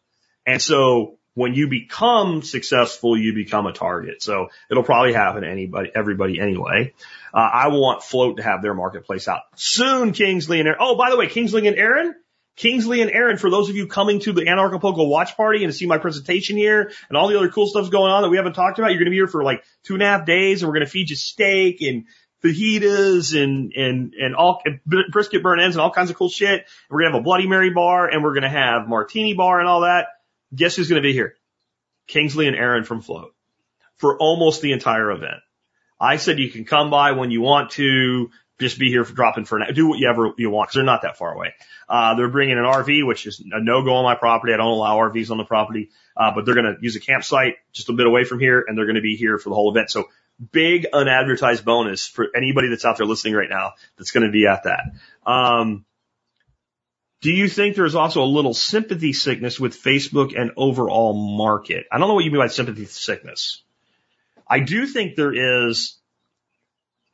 And so when you become successful, you become a target. So it'll probably happen to anybody, everybody anyway. Uh, I want Flote to have their marketplace out soon. Kingsley and Aaron. Oh, by the way, Kingsley and Aaron. Kingsley and Aaron, for those of you coming to the Anarchapulco watch party and to see my presentation here and all the other cool stuff's going on that we haven't talked about, you're going to be here for like two and a half days and we're going to feed you steak and fajitas and, and, and all brisket burn ends and all kinds of cool shit. We're going to have a Bloody Mary bar and we're going to have martini bar and all that. Guess who's going to be here? Kingsley and Aaron from Flote for almost the entire event. I said you can come by when you want to, just be here for dropping for an do whatever you want because they're not that far away. Uh, they're bringing an RV, which is a no go on my property. I don't allow RVs on the property, uh, but they're going to use a campsite just a bit away from here, and they're going to be here for the whole event. So big unadvertised bonus for anybody that's out there listening right now that's going to be at that. Um, do you think there's also a little sympathy sickness with Facebook and overall market? I don't know what you mean by sympathy sickness. I do think there is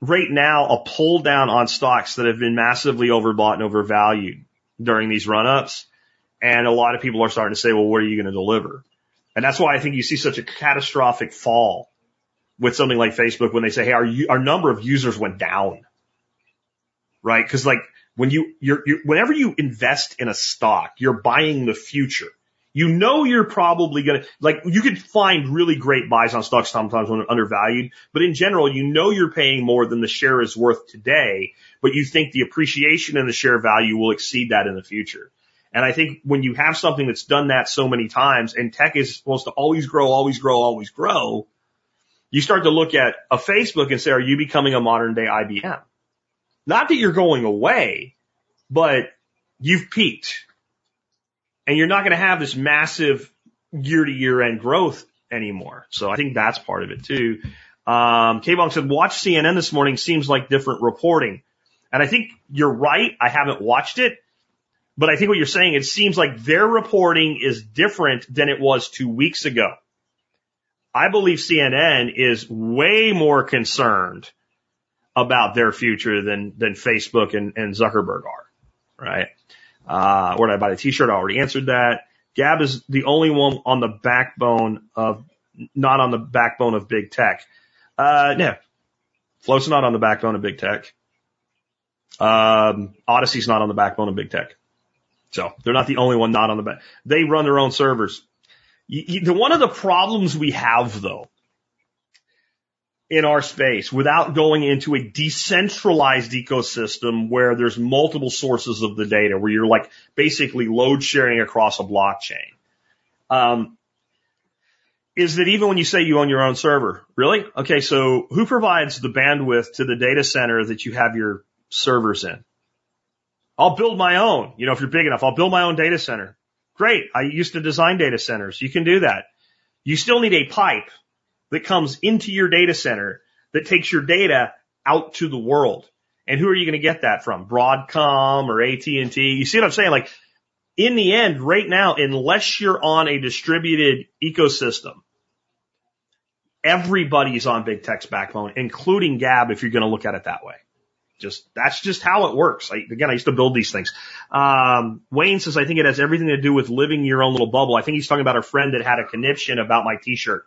right now a pull down on stocks that have been massively overbought and overvalued during these run ups. And a lot of people are starting to say, well, what are you going to deliver? And that's why I think you see such a catastrophic fall with something like Facebook when they say, hey, our, our number of users went down. Right? Cause like when you, you're, you're, whenever you invest in a stock, you're buying the future. You know you're probably gonna, like, you could find really great buys on stocks sometimes when they're undervalued, but in general, you know you're paying more than the share is worth today, but you think the appreciation in the share value will exceed that in the future. And I think when you have something that's done that so many times and tech is supposed to always grow, always grow, always grow, you start to look at a Facebook and say, are you becoming a modern day IBM? Not that you're going away, but you've peaked and you're not going to have this massive year to year end growth anymore. So I think that's part of it too. Um, K-Bong said, watch CNN this morning seems like different reporting. And I think you're right. I haven't watched it, but I think what you're saying, it seems like their reporting is different than it was two weeks ago. I believe CNN is way more concerned about their future than, than Facebook and, and Zuckerberg are, right? Uh, where did I buy the t-shirt? I already answered that. Gab is the only one on the backbone of not on the backbone of big tech. Uh, no. Flote's not on the backbone of big tech. Um, Odysee's not on the backbone of big tech. So they're not the only one not on the back. They run their own servers. You, you, the, one of the problems we have though in our space without going into a decentralized ecosystem where there's multiple sources of the data, where you're like basically load sharing across a blockchain. Um, is that even when you say you own your own server, really? Okay, so who provides the bandwidth to the data center that you have your servers in? I'll build my own. You know, if you're big enough, I'll build my own data center. Great. I used to design data centers. You can do that. You still need a pipe that comes into your data center that takes your data out to the world. And who are you going to get that from? Broadcom or AT&T? You see what I'm saying? Like in the end, right now, unless you're on a distributed ecosystem, everybody's on big tech's backbone, including Gab if you're going to look at it that way. Just, that's just how it works. I, again, I used to build these things. Um, Wayne says, I think it has everything to do with living your own little bubble. I think he's talking about a friend that had a conniption about my t-shirt.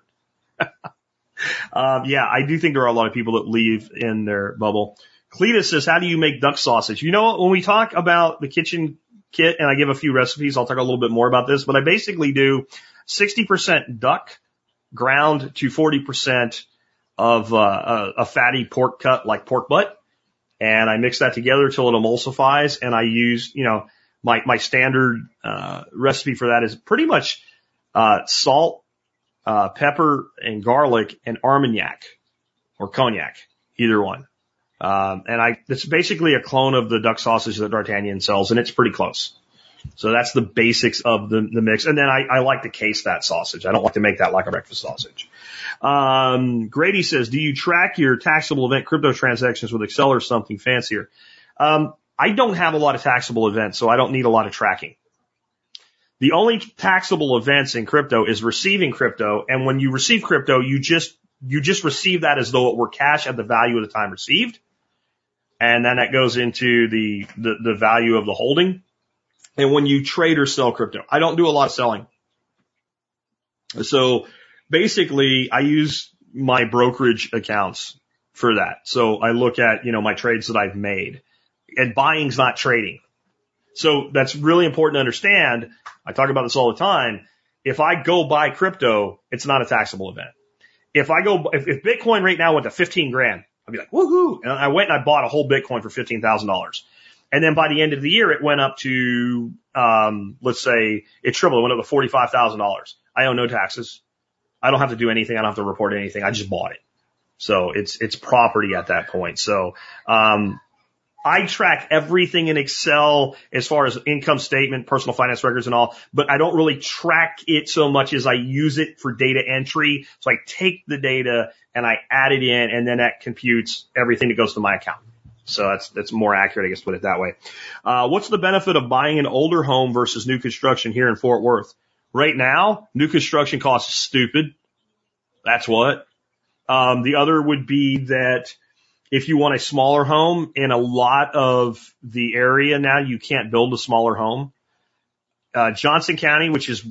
um, yeah, I do think there are a lot of people that leave in their bubble. Cletus says, how do you make duck sausage? You know? When we talk about the kitchen kit and I give a few recipes, I'll talk a little bit more about this, but I basically do 60% duck ground to 40% of uh, a, fatty pork cut like pork butt. And I mix that together till it emulsifies and I use, you know, my, my standard, uh, recipe for that is pretty much, uh, salt, uh, pepper and garlic and Armagnac or cognac, either one. Um, and I, it's basically a clone of the duck sausage that D'Artagnan sells and it's pretty close. So that's the basics of the, the mix. And then I, I like to case that sausage. I don't like to make that like a breakfast sausage. Um, Grady says, do you track your taxable event crypto transactions with Excel or something fancier? Um, I don't have a lot of taxable events, so I don't need a lot of tracking. The only taxable events in crypto is receiving crypto. And when you receive crypto, you just, you just receive that as though it were cash at the value of the time received. And then that goes into the, the, the value of the holding. And when you trade or sell crypto, I don't do a lot of selling. So basically I use my brokerage accounts for that. So I look at, you know, my trades that I've made and buying's not trading. So that's really important to understand. I talk about this all the time. If I go buy crypto, it's not a taxable event. If I go, if, if Bitcoin right now went to 15 grand, I'd be like, woohoo. And I went and I bought a whole Bitcoin for $15,000. And then by the end of the year, it went up to, um, let's say it tripled. It went up to $45,000. I owe no taxes. I don't have to do anything. I don't have to report anything. I just bought it. So it's, it's property at that point. So, um, I track everything in Excel as far as income statement, personal finance records and all, but I don't really track it so much as I use it for data entry. So I take the data and I add it in and then that computes everything that goes to my account. So that's, that's more accurate, I guess, put it that way. Uh, what's the benefit of buying an older home versus new construction here in Fort Worth? Right now, new construction costs stupid. That's what. Um, the other would be that if you want a smaller home in a lot of the area now, you can't build a smaller home. Uh, Johnson County, which is,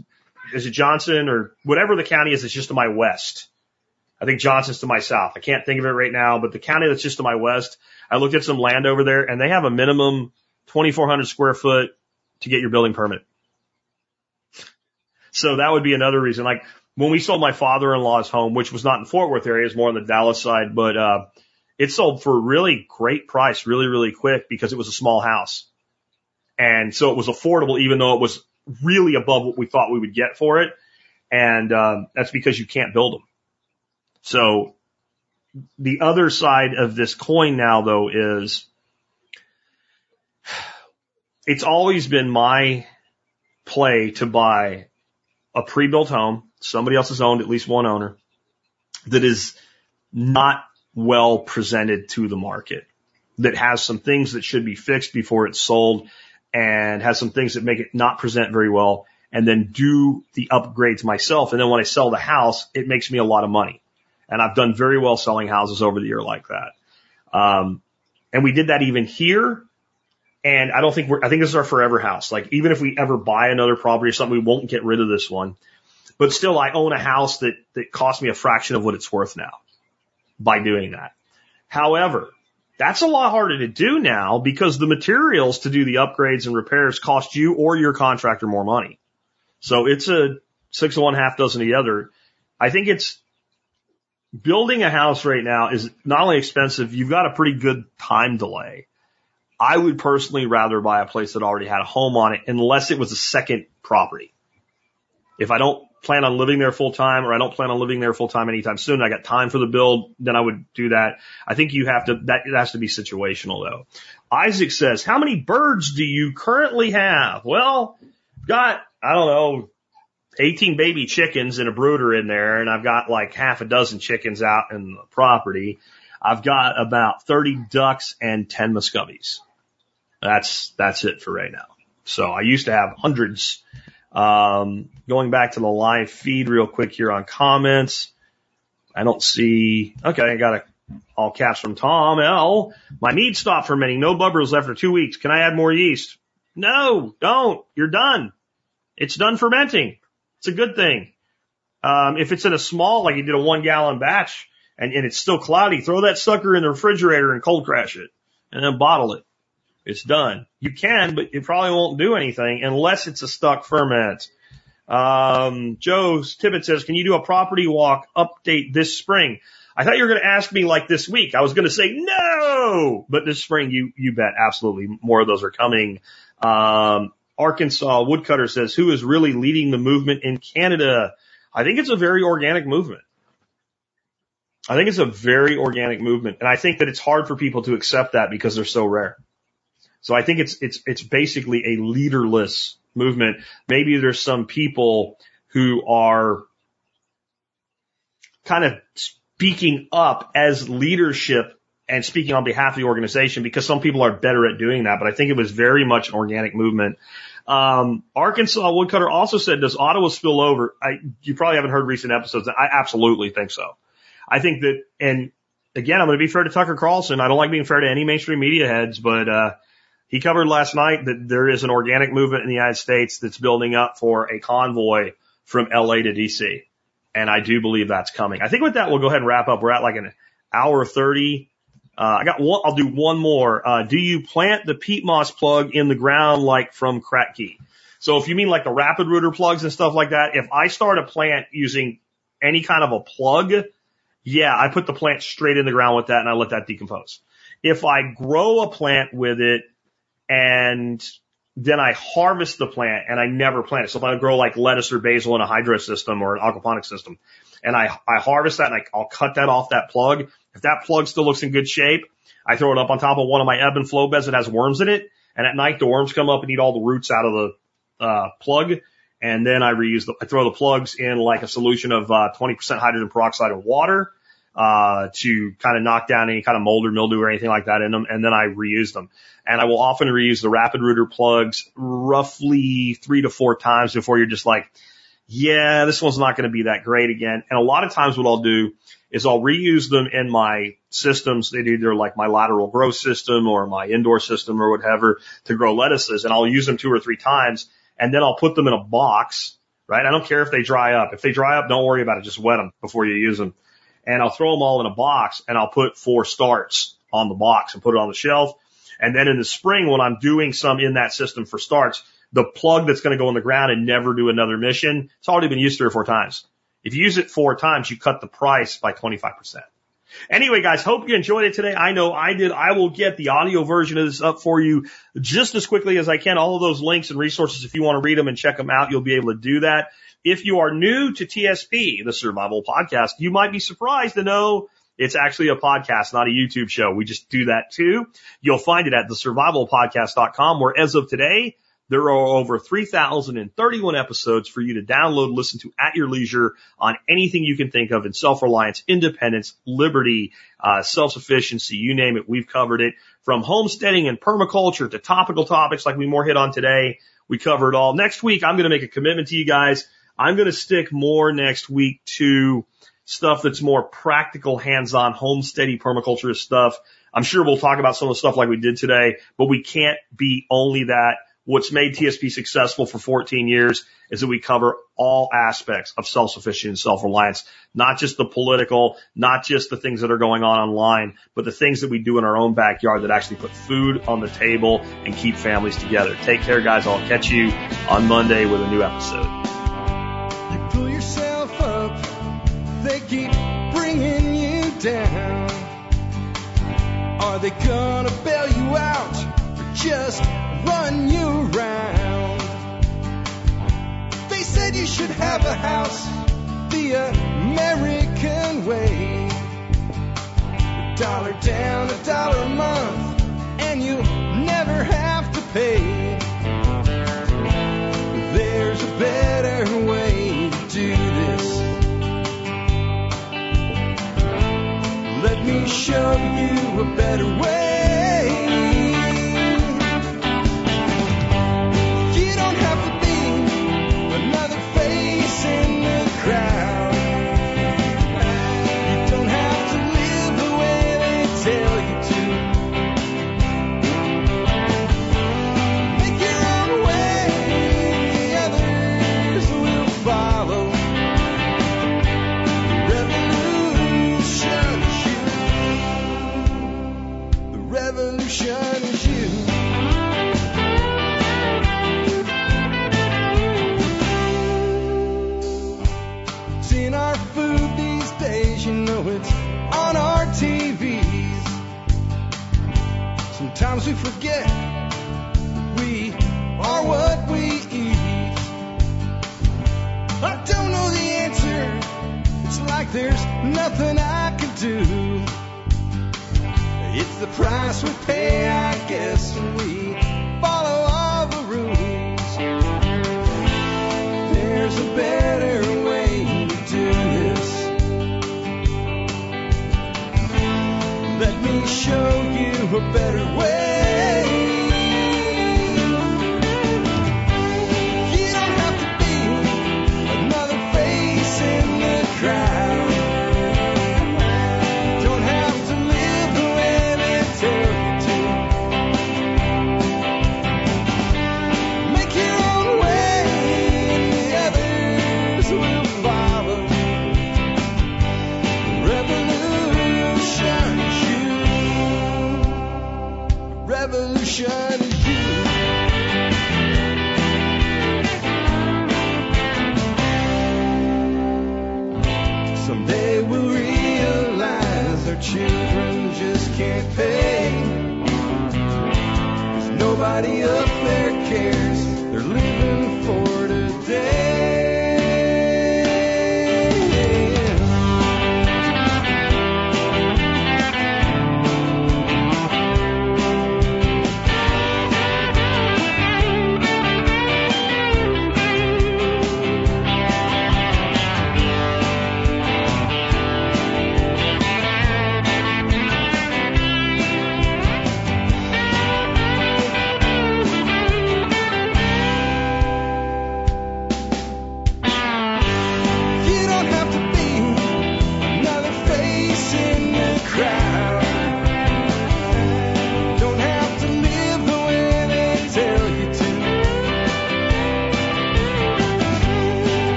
is it Johnson or whatever the county is, it's just to my west. I think Johnson's to my south. I can't think of it right now, but the county that's just to my west, I looked at some land over there and they have a minimum 2,400 square foot to get your building permit. So that would be another reason. Like when we sold my father-in-law's home, which was not in Fort Worth area, it's more on the Dallas side, but, uh, it sold for a really great price, really, really quick because it was a small house. And so it was affordable, even though it was really above what we thought we would get for it. And, um, that's because you can't build them. So the other side of this coin now though is it's always been my play to buy a pre-built home. Somebody else has owned at least one owner that is not well presented to the market that has some things that should be fixed before it's sold and has some things that make it not present very well and then do the upgrades myself. And then when I sell the house, it makes me a lot of money. And I've done very well selling houses over the year like that. Um, and we did that even here. And I don't think we're, I think this is our forever house. Like even if we ever buy another property or something, we won't get rid of this one. but still I own a house that, that cost me a fraction of what it's worth now by doing that. However, that's a lot harder to do now because the materials to do the upgrades and repairs cost you or your contractor more money. So it's a six of one, half dozen of the other. I think it's building a house right now is not only expensive, you've got a pretty good time delay. I would personally rather buy a place that already had a home on it unless it was a second property. If I don't plan on living there full time or I don't plan on living there full time anytime soon, I got time for the build, then I would do that. I think you have to, that has to be situational though. Isaac says, how many birds do you currently have? Well, got, I don't know, 18 baby chickens and a brooder in there, and I've got like half a dozen chickens out in the property. I've got about 30 ducks and 10 muscovies. That's, that's it for right now. So I used to have hundreds. Um, going back to the live feed real quick here on comments. I don't see, okay, I got a all caps from Tom L. My mead stopped fermenting. No bubbles left for two weeks. Can I add more yeast? No, don't. You're done. It's done fermenting. It's a good thing. Um, if it's in a small, like you did a one gallon batch and, and it's still cloudy, throw that sucker in the refrigerator and cold crash it and then bottle it. It's done. You can, but it probably won't do anything unless it's a stuck ferment. Um, Joe Tibbet says, can you do a property walk update this spring? I thought you were going to ask me like this week. I was going to say no, but this spring you, you bet absolutely more of those are coming. Um, Arkansas Woodcutter says, who is really leading the movement in Canada? I think it's a very organic movement. I think it's a very organic movement. And I think that it's hard for people to accept that because they're so rare. So I think it's, it's, it's basically a leaderless movement. Maybe there's some people who are kind of speaking up as leadership and speaking on behalf of the organization because some people are better at doing that. But I think it was very much an organic movement. Um, Arkansas Woodcutter also said, does Ottawa spill over? I, you probably haven't heard recent episodes. I absolutely think so. I think that, and again, I'm going to be fair to Tucker Carlson. I don't like being fair to any mainstream media heads, but, uh, he covered last night that there is an organic movement in the United States that's building up for a convoy from LA to DC. And I do believe that's coming. I think with that, we'll go ahead and wrap up. We're at like an hour 30. Uh, I got one, I'll do one more. Uh, do you plant the peat moss plug in the ground like from Kratky? So if you mean like the rapid rooter plugs and stuff like that, if I start a plant using any kind of a plug, yeah, I put the plant straight in the ground with that and I let that decompose. If I grow a plant with it and then I harvest the plant and I never plant it. So if I grow like lettuce or basil in a hydro system or an aquaponic system and I, I harvest that and I, I'll cut that off that plug if that plug still looks in good shape, I throw it up on top of one of my ebb and flow beds that has worms in it. And at night, the worms come up and eat all the roots out of the uh, plug. And then I reuse the, I throw the plugs in like a solution of uh, 20% hydrogen peroxide and water uh, to kind of knock down any kind of mold or mildew or anything like that in them. And then I reuse them. And I will often reuse the rapid rooter plugs roughly three to four times before you're just like, yeah, this one's not going to be that great again. And a lot of times what I'll do is I'll reuse them in my systems. They either like my lateral growth system or my indoor system or whatever to grow lettuces. And I'll use them two or three times and then I'll put them in a box, right? I don't care if they dry up. If they dry up, don't worry about it. Just wet them before you use them. And I'll throw them all in a box and I'll put four starts on the box and put it on the shelf. And then in the spring, when I'm doing some in that system for starts, the plug that's going to go in the ground and never do another mission, it's already been used three or four times. If you use it four times, you cut the price by 25%. Anyway, guys, hope you enjoyed it today. I know I did. I will get the audio version of this up for you just as quickly as I can. All of those links and resources, if you want to read them and check them out, you'll be able to do that. If you are new to TSP, the survival podcast, you might be surprised to know it's actually a podcast, not a YouTube show. We just do that too. You'll find it at thesurvivalpodcast.com where as of today, there are over 3,031 episodes for you to download, listen to at your leisure on anything you can think of in self-reliance, independence, liberty, uh, self-sufficiency, you name it. We've covered it from homesteading and permaculture to topical topics like we more hit on today. We cover it all. Next week, I'm going to make a commitment to you guys. I'm going to stick more next week to stuff that's more practical, hands-on, homesteady permaculture stuff. I'm sure we'll talk about some of the stuff like we did today, but we can't be only that what's made TSP successful for 14 years is that we cover all aspects of self-sufficiency and self-reliance, not just the political, not just the things that are going on online, but the things that we do in our own backyard that actually put food on the table and keep families together. Take care, guys. I'll catch you on Monday with a new episode.
They keep bringing you down. Are they gonna bail you out or just run you around? They said you should have a house the American way. A dollar down, a dollar a month, and you never have to pay. There's a better show you a better way. We forget